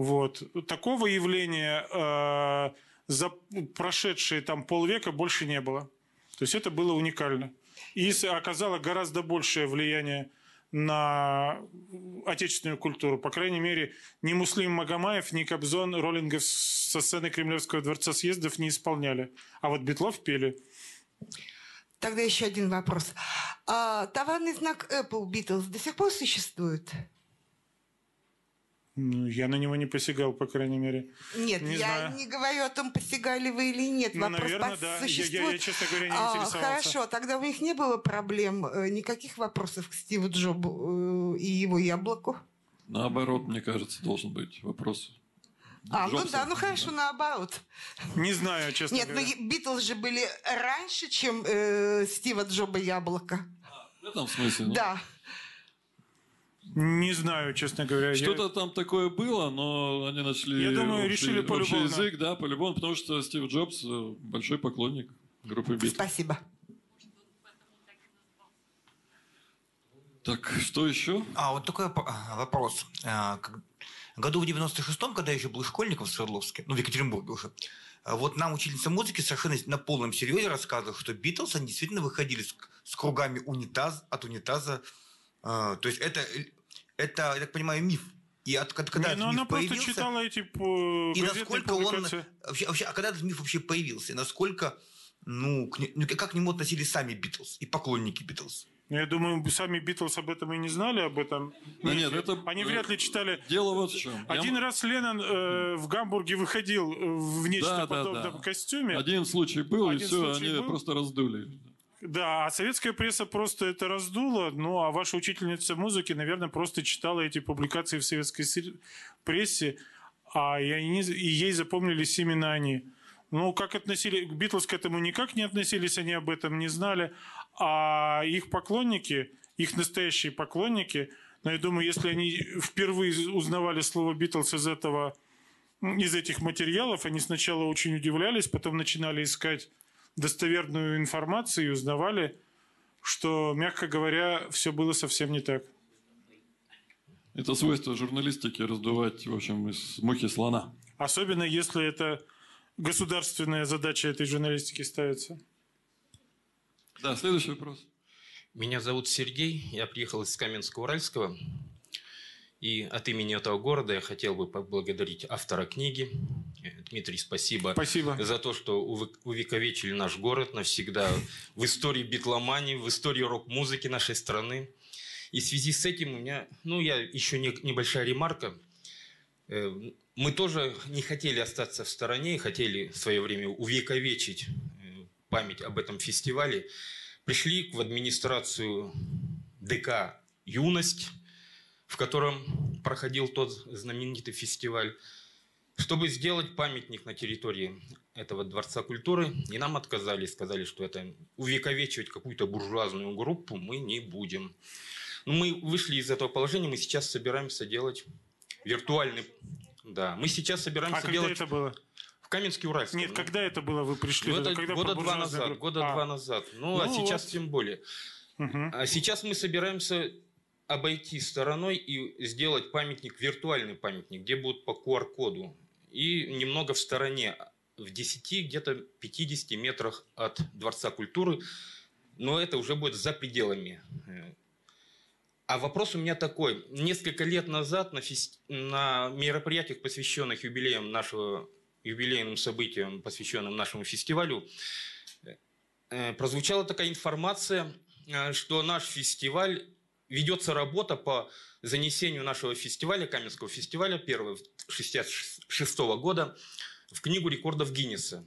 [SPEAKER 3] Вот. Такого явления э, за прошедшие там полвека больше не было. То есть это было уникально. И оказало гораздо большее влияние на отечественную культуру. По крайней мере, ни Муслим Магомаев, ни Кобзон роллингов со сцены Кремлевского дворца съездов не исполняли. А вот Битлов пели.
[SPEAKER 5] Тогда еще один вопрос. А, товарный знак Apple Beatles до сих пор существует?
[SPEAKER 3] Ну, я на него не посягал, по крайней мере.
[SPEAKER 5] Нет,
[SPEAKER 3] не
[SPEAKER 5] я
[SPEAKER 3] знаю.
[SPEAKER 5] не говорю о том, посягали вы или нет.
[SPEAKER 3] Ну,
[SPEAKER 5] Вопрос
[SPEAKER 3] наверное, да. Я, я, я, честно говоря, не
[SPEAKER 5] а,
[SPEAKER 3] интересовался.
[SPEAKER 5] Хорошо, тогда у них не было проблем, э, никаких вопросов к Стиву Джобу э, и его яблоку?
[SPEAKER 2] Наоборот, мне кажется, должен быть вопрос.
[SPEAKER 5] А, Джобса. ну да, ну хорошо, да. наоборот.
[SPEAKER 3] Не знаю, честно
[SPEAKER 5] Нет,
[SPEAKER 3] говоря.
[SPEAKER 5] Нет, ну Битлз же были раньше, чем э, Стива Джоба яблоко.
[SPEAKER 2] А, в этом смысле? Ну...
[SPEAKER 5] Да.
[SPEAKER 3] Не знаю, честно говоря.
[SPEAKER 2] Что-то я... там такое было, но они нашли
[SPEAKER 3] я думаю,
[SPEAKER 2] общий,
[SPEAKER 3] решили
[SPEAKER 2] общий язык, да, по-любому, потому что Стив Джобс э, большой поклонник группы Битлз.
[SPEAKER 5] Спасибо.
[SPEAKER 2] Так, что еще?
[SPEAKER 4] А, вот такой а, вопрос. А, году в 96-м, когда я еще был школьником в Свердловске, ну, в Екатеринбурге уже, а вот нам учительница музыки совершенно на полном серьезе рассказывала, что Битлз, они действительно выходили с, с кругами унитаз, от унитаза. То есть это это, я так понимаю, миф. И от, когда
[SPEAKER 3] не, ну она просто читала эти по
[SPEAKER 4] И насколько он... Вообще, вообще, а когда этот миф вообще появился? Насколько, ну, к, ну, как к нему относились сами Битлз и поклонники Битлз?
[SPEAKER 3] Ну, я думаю, сами Битлз об этом и не знали, об этом.
[SPEAKER 2] Да нет, это...
[SPEAKER 3] Они вряд ли читали.
[SPEAKER 2] Дело вот в чем.
[SPEAKER 3] Один
[SPEAKER 2] Я-
[SPEAKER 3] раз Леннон э, в Гамбурге выходил э, в нечто
[SPEAKER 2] Да, да,
[SPEAKER 3] подобном
[SPEAKER 2] да.
[SPEAKER 3] костюме.
[SPEAKER 2] Один случай был, и
[SPEAKER 3] Один
[SPEAKER 2] все,
[SPEAKER 3] случай
[SPEAKER 2] они
[SPEAKER 3] был.
[SPEAKER 2] просто раздули.
[SPEAKER 3] Да, а советская пресса просто это раздула. Ну, а ваша учительница музыки, наверное, просто читала эти публикации в советской прессе, а и, они, и ей запомнились именно они. Ну, как относились... Битлз к этому никак не относились, они об этом не знали. А их поклонники, их настоящие поклонники, но я думаю, если они впервые узнавали слово Битлз из этого из этих материалов, они сначала очень удивлялись, потом начинали искать достоверную информацию и узнавали, что, мягко говоря, все было совсем не так.
[SPEAKER 2] Это свойство журналистики раздувать, в общем, из мухи слона.
[SPEAKER 3] Особенно если это государственная задача этой журналистики ставится.
[SPEAKER 2] Да, следующий вопрос.
[SPEAKER 12] Меня зовут Сергей, я приехал из Каменска-Уральского. И от имени этого города я хотел бы поблагодарить автора книги. Дмитрий, спасибо,
[SPEAKER 3] Спасибо.
[SPEAKER 12] за то, что увековечили наш город навсегда в истории битломании, в истории рок-музыки нашей страны. И в связи с этим у меня, ну, я еще не- небольшая ремарка. Э, Мы тоже не хотели остаться в стороне, хотели в свое время увековечить э, память об этом фестивале. Пришли в администрацию ДК «Юность», в котором проходил тот знаменитый фестиваль, чтобы сделать памятник на территории этого Дворца культуры. И нам отказали, сказали, что это увековечивать какую-то буржуазную группу мы не будем. Ну, мы вышли из этого положения, мы сейчас собираемся делать виртуальный... Да, мы сейчас собираемся
[SPEAKER 3] А когда
[SPEAKER 12] делать...
[SPEAKER 3] это было?
[SPEAKER 12] В Каменске-Уральске.
[SPEAKER 3] Нет,
[SPEAKER 12] Ну,
[SPEAKER 3] когда это было? Вы пришли?
[SPEAKER 12] года?
[SPEAKER 3] Когда
[SPEAKER 12] года два назад.
[SPEAKER 3] группу?
[SPEAKER 12] Года
[SPEAKER 3] А,
[SPEAKER 12] два назад. Ну, а
[SPEAKER 3] Ну
[SPEAKER 12] сейчас
[SPEAKER 3] вот.
[SPEAKER 12] тем более.
[SPEAKER 3] мгм.
[SPEAKER 12] А сейчас мы собираемся обойти стороной и сделать памятник, виртуальный памятник, где будут по QR-коду. И немного в стороне, в 10, где-то 50 метрах от Дворца культуры. Но это уже будет за пределами. А вопрос у меня такой. Несколько лет назад на, фес- на мероприятиях, посвященных юбилеям нашего юбилейным событиям, посвященным нашему фестивалю, э, прозвучала такая информация, э, что наш фестиваль, ведется работа по занесению нашего фестиваля, Каменского фестиваля, первого 66 года, в книгу рекордов Гиннесса.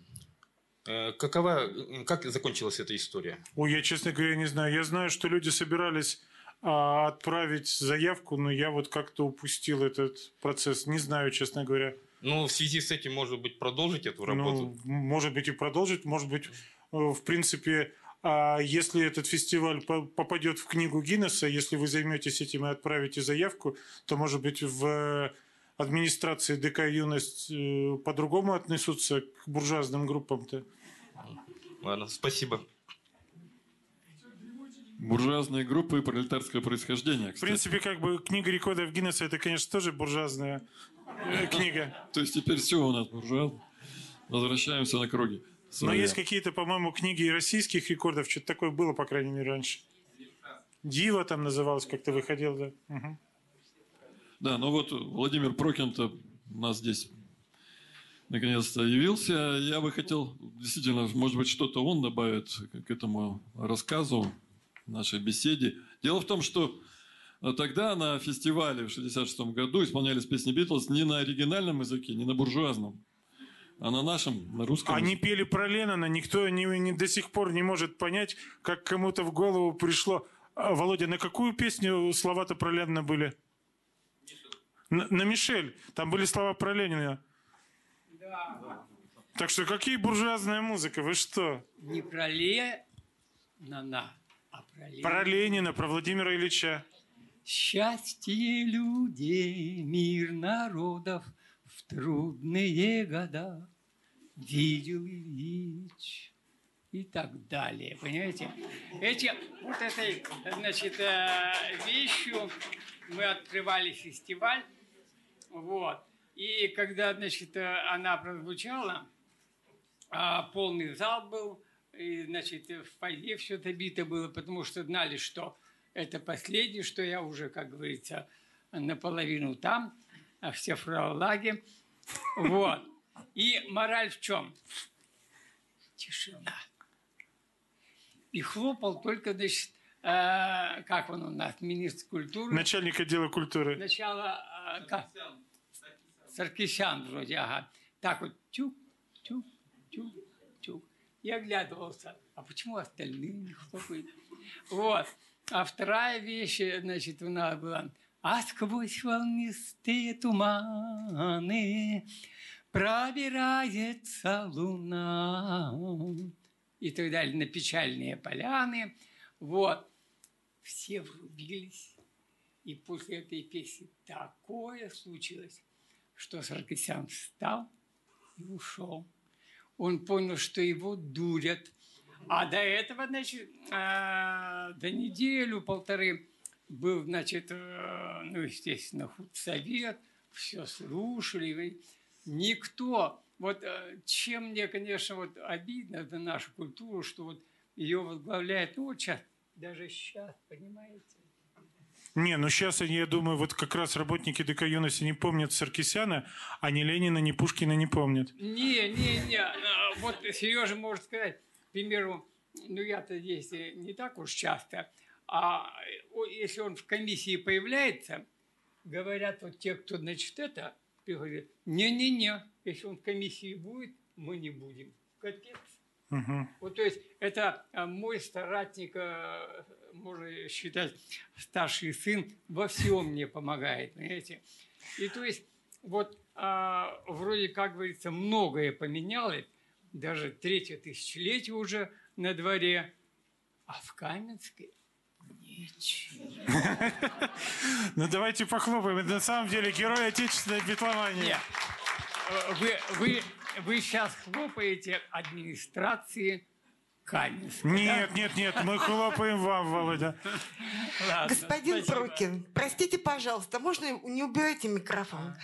[SPEAKER 12] Э, Какова, как закончилась эта история?
[SPEAKER 3] Ой, я, честно говоря, не знаю. Я знаю, что люди собирались а, отправить заявку, но я вот как-то упустил этот процесс. Не знаю, честно говоря.
[SPEAKER 12] Ну, в связи с этим, может быть, продолжить эту работу?
[SPEAKER 3] Ну, может быть, и продолжить. Может быть, э, в принципе, а если этот фестиваль по- попадет в книгу Гиннесса, если вы займетесь этим и отправите заявку, то, может быть, в администрации ДК «Юность» э, по-другому отнесутся к буржуазным группам-то.
[SPEAKER 12] Ладно, спасибо.
[SPEAKER 2] Буржуазные группы пролетарского происхождения,
[SPEAKER 3] В
[SPEAKER 2] кстати.
[SPEAKER 3] принципе, как бы книга рекордов Гиннесса, это, конечно, тоже буржуазная э, книга.
[SPEAKER 2] То есть теперь все у нас буржуаз. Возвращаемся на круги.
[SPEAKER 3] Но есть какие-то, по-моему, книги и российских рекордов, что-то такое было, по крайней мере, раньше. Дива там называлось, как-то выходил, да. Мгм.
[SPEAKER 2] Да, ну вот Владимир Прокин-то у нас здесь наконец-то явился. Я бы хотел, действительно, может быть, что-то он добавит к этому рассказу, нашей беседе. Дело в том, что э, тогда на фестивале в 66 году исполнялись песни Битлз не на оригинальном языке, не на буржуазном, а на нашем, на русском.
[SPEAKER 3] Они пели про Леннона, никто не, не- до сих пор не может понять, как кому-то в голову пришло. А, Володя, на какую песню слова-то про Леннона были? На, на Мишель. Там были слова про Ленина. Так что какие буржуазная музыка? Вы что?
[SPEAKER 13] Не про Ленина, а про Ленина.
[SPEAKER 3] Про Ленина, про Владимира Ильича.
[SPEAKER 13] Счастье людей, мир народов в трудные года видел Ильич и так далее. Понимаете? Эти, вот этой, значит, э, вещью мы открывали фестиваль, вот. И когда, значит, она прозвучала, а, полный зал был, и, значит, в фойе все это бито было, потому что знали, что это последнее, что я уже, как говорится, наполовину там, а все фраулаги. Вот. И мораль в чем? Тишина. И хлопал только, значит, э, как он у нас, министр культуры.
[SPEAKER 3] Начальник отдела культуры.
[SPEAKER 13] Сначала, э, как? Саркисян вроде, ага. Так вот, чук, чук, чук, чук. И оглядывался. А почему остальные не хлопают? Вот. А вторая вещь, значит, у нас была. А сквозь волнистые туманы пробирается луна. И так далее, на печальные поляны. Вот. Все врубились. И после этой песни такое случилось, что Саркисян встал и ушел. Он понял, что его дурят. А до этого, значит, а, до неделю-полторы был, значит, э, ну, естественно, худсовет, все слушали. Никто, вот э, чем мне, конечно, вот обидно за нашу культуру, что вот ее возглавляет, ну, вот сейчас, даже сейчас, понимаете,
[SPEAKER 3] не, ну сейчас, я думаю, вот как раз работники ДК юности не помнят Саркисяна, а ни Ленина, ни Пушкина не помнят.
[SPEAKER 13] Не, не, не. А, вот Сережа может сказать, к примеру, ну я-то здесь не так уж часто, а если он в комиссии появляется, говорят вот те, кто, значит, это, говорят, не-не-не, если он в комиссии будет, мы не будем. Капец.
[SPEAKER 3] Угу.
[SPEAKER 13] Вот, то есть, это а, мой старатник, а, можно считать, старший сын во всем мне помогает, понимаете? И то есть, вот а, вроде, как говорится, многое поменялось, даже третье тысячелетие уже на дворе, а в Каменской ничего.
[SPEAKER 3] Ну давайте похлопаем. На самом деле герой отечественной битломании.
[SPEAKER 13] Вы, вы вы сейчас хлопаете администрации Каменска.
[SPEAKER 3] Нет, да? нет, нет, мы хлопаем вам, Володя.
[SPEAKER 5] Ладно, Господин спасибо. Прокин, простите, пожалуйста, можно не убирайте микрофон?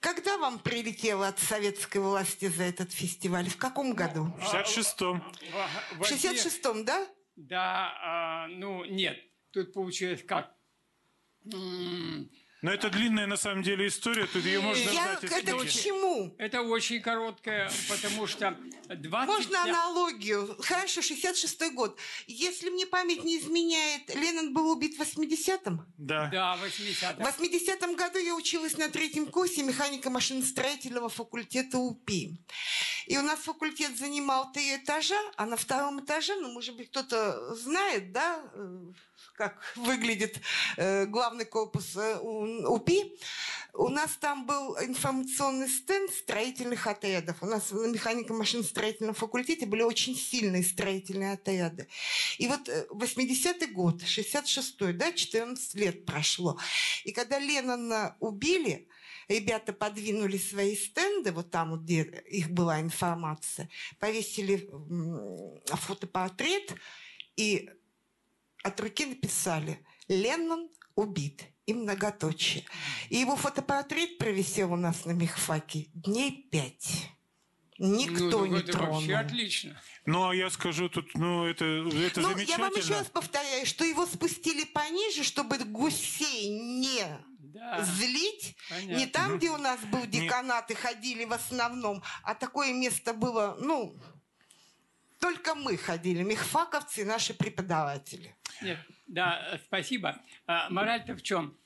[SPEAKER 5] Когда вам прилетело от советской власти за этот фестиваль? В каком году?
[SPEAKER 3] В 66-м.
[SPEAKER 5] В 66-м, да?
[SPEAKER 13] Да, а, ну нет. Тут получилось как?
[SPEAKER 3] Но это длинная на самом деле история, тут ее можно
[SPEAKER 5] Я,
[SPEAKER 3] ждать.
[SPEAKER 5] Это к чему?
[SPEAKER 13] Это очень короткая, потому что 20...
[SPEAKER 5] Можно аналогию? Хорошо, 66-й год. Если мне память не изменяет, Ленин был убит в 80-м?
[SPEAKER 3] Да.
[SPEAKER 13] Да, в 80-м.
[SPEAKER 5] В 80-м году я училась на третьем курсе механика машиностроительного факультета УПИ. И у нас факультет занимал три этажа, а на втором этаже, ну, может быть, кто-то знает, да, э, как выглядит э, главный корпус э, УПИ, у нас там был информационный стенд строительных отрядов. У нас на механико-машиностроительном факультете были очень сильные строительные отряды. И вот 80-й э, год, 66-й, да, 14 лет прошло. И когда Леннона убили, ребята подвинули свои стенды, вот там, где их была информация, повесили фотопортрет, и от руки написали «Леннон убит» и многоточие. И его фотопортрет провисел у нас на мехфаке дней пять. Никто
[SPEAKER 13] ну,
[SPEAKER 5] не
[SPEAKER 13] это
[SPEAKER 5] тронул.
[SPEAKER 13] вообще отлично.
[SPEAKER 3] Ну, а я скажу тут, ну, это, это
[SPEAKER 5] ну,
[SPEAKER 3] замечательно.
[SPEAKER 5] Я вам еще раз повторяю, что его спустили пониже, чтобы гусей не
[SPEAKER 13] да.
[SPEAKER 5] злить.
[SPEAKER 13] Понятно.
[SPEAKER 5] Не там, где у нас был деканат и ходили в основном, а такое место было, ну, только мы ходили, мехфаковцы и наши преподаватели.
[SPEAKER 13] Нет, да, спасибо. А, мораль-то в чем?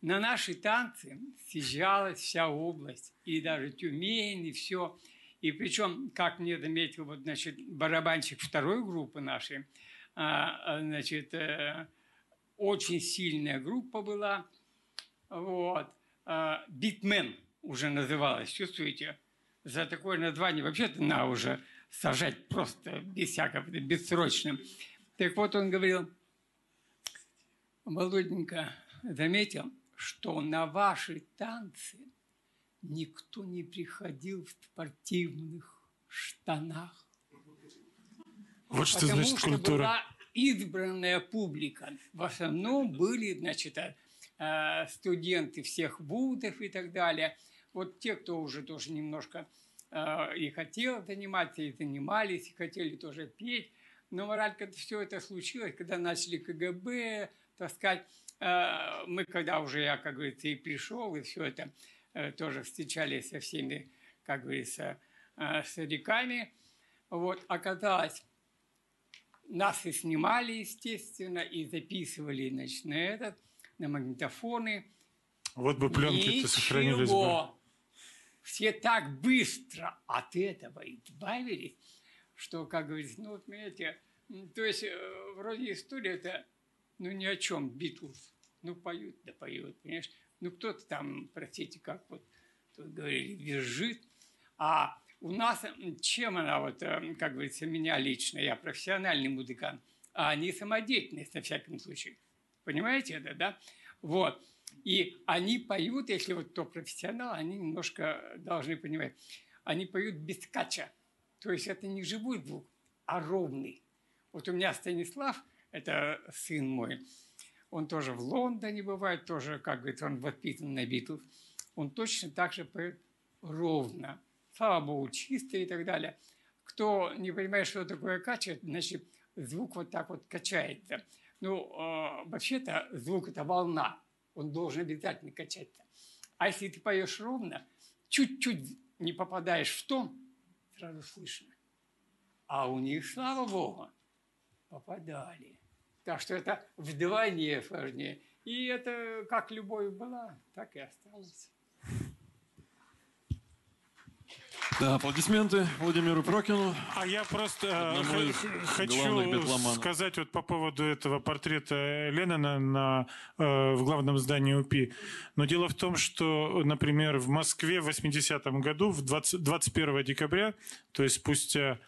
[SPEAKER 13] На наши танцы съезжалась вся область, и даже Тюмень, и все. И причем, как мне заметил, вот, значит, барабанщик второй группы нашей, а, значит, э, очень сильная группа была, вот, а, Битмен уже называлась, чувствуете? За такое название вообще-то на уже сажать просто без всякого, бессрочным. Так вот он говорил, Володенька заметил, что на ваши танцы никто не приходил в спортивных штанах.
[SPEAKER 3] Вот что
[SPEAKER 13] Потому
[SPEAKER 3] значит
[SPEAKER 13] что
[SPEAKER 3] культура.
[SPEAKER 13] была избранная публика. В основном были, значит, э, студенты всех вузов и так далее. Вот те, кто уже тоже немножко Э, и хотел заниматься, и занимались, и хотели тоже петь. Но мораль, когда все это случилось, когда начали КГБ таскать, э, мы когда уже я, как говорится, и пришел, и все это э, тоже встречались со всеми, как говорится, стариками, вот, оказалось, нас и снимали, естественно, и записывали, значит, на этот, на магнитофоны.
[SPEAKER 3] Вот бы пленки-то сохранились бы.
[SPEAKER 13] Все так быстро от этого избавились, что, как говорится, ну вот, понимаете, то есть э, вроде история это, ну ни о чем, Битлз, ну поют, да поют, понимаешь, ну кто-то там, простите, как вот тут говорили, визжит, а у нас чем она вот, э, как говорится, меня лично, я профессиональный музыкант, а они самодеятельность на всяком случае. Понимаете это, да? Вот. И они поют, если вот кто профессионал, они немножко должны понимать, они поют без кача. То есть это не живой звук, а ровный. Вот у меня Станислав, это сын мой, он тоже в Лондоне бывает, тоже, как говорится, он воспитан на Битлз. Он точно так же поет ровно. Слава Богу, чисто и так далее. Кто не понимает, что такое качает, значит, звук вот так вот качается. Ну, э, вообще-то звук – это волна. Он должен обязательно качаться. А если ты поешь ровно, чуть-чуть не попадаешь в тон, сразу слышно. А у них, слава Богу, попадали. Так что это вдвойне сложнее. И это как любовь была, так и осталось.
[SPEAKER 2] Да, аплодисменты Владимиру Прокину.
[SPEAKER 3] А я просто э, хочу сказать вот по поводу этого портрета Леннона на, э, в главном здании УПИ. Но дело в том, что, например, в Москве в 80-м году, в 20, 21 декабря, то есть спустя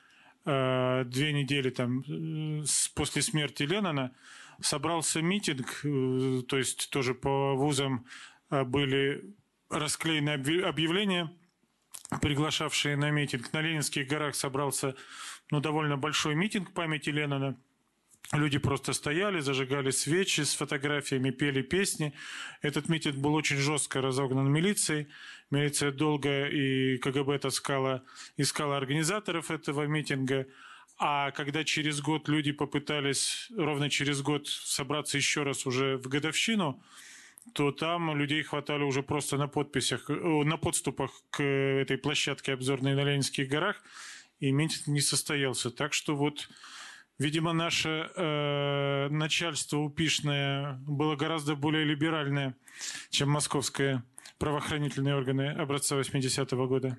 [SPEAKER 3] э, две недели там, э, с- после смерти Леннона, собрался митинг, э, то есть тоже по вузам э, были расклеены объ- объявления, приглашавшие на митинг. На Ленинских горах собрался ну, довольно большой митинг памяти Леннона. Люди просто стояли, зажигали свечи с фотографиями, пели песни. Этот митинг был очень жестко разогнан милицией. Милиция долго и КГБ таскала, искала организаторов этого митинга. А когда через год люди попытались, ровно через год, собраться еще раз уже в годовщину, то там людей хватало уже просто на подписях, э, на подступах к этой площадке обзорной на Ленинских горах, и митинг не состоялся. Так что вот, видимо, наше э, начальство упишное было гораздо более либеральное, чем московское правоохранительные органы образца 80-го года.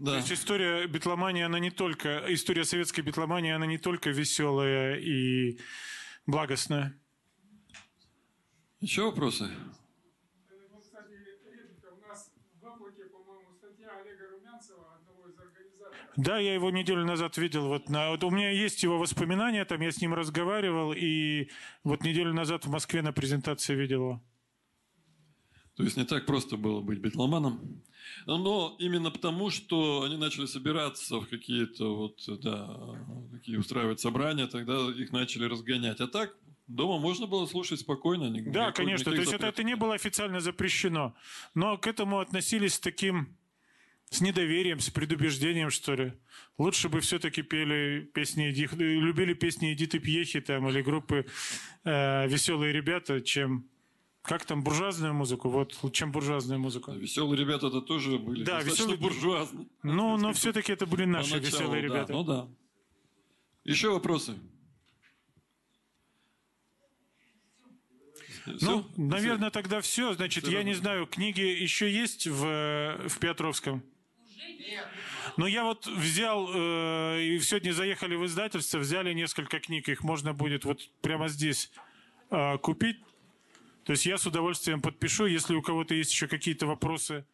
[SPEAKER 2] Да.
[SPEAKER 3] То есть история битломании, она не только, история советской битломании, она не только веселая и благостная.
[SPEAKER 2] Еще вопросы?
[SPEAKER 7] Вот, кстати, реплика. У нас в облаке, по-моему, статья Олега Румянцева, одного из организаторов.
[SPEAKER 3] Да, я его неделю назад видел. Вот, на, вот у меня есть его воспоминания, там я с ним разговаривал, и вот неделю назад в Москве на презентации видел его.
[SPEAKER 2] То есть не так просто было быть битломаном. Но именно потому, что они начали собираться в какие-то вот, да, какие устраивать собрания, тогда их начали разгонять. А так дома можно было слушать спокойно. ни-
[SPEAKER 3] Да,
[SPEAKER 2] никакой-
[SPEAKER 3] конечно. То есть это,
[SPEAKER 2] запретов.
[SPEAKER 3] это не было официально запрещено. Но к этому относились с таким, с недоверием, с предубеждением, что ли. Лучше бы все-таки пели песни, любили песни Эдиты Пьехи там, или группы э, «Веселые ребята», чем... Как там, буржуазную музыку? Вот, чем буржуазную музыку.
[SPEAKER 2] Веселые ребята это тоже были
[SPEAKER 3] Да, веселые-
[SPEAKER 2] буржуазные.
[SPEAKER 3] Ну, но все-таки это были наши веселые
[SPEAKER 2] да,
[SPEAKER 3] ребята.
[SPEAKER 2] Ну да. Еще вопросы?
[SPEAKER 3] Ну, наверное, тогда все. Значит, я не знаю, книги еще есть в, в Петровском? Но я вот взял, э, и сегодня заехали в издательство, взяли несколько книг, их можно будет вот прямо здесь э, купить. То есть я с удовольствием подпишу, если у кого-то есть еще какие-то вопросы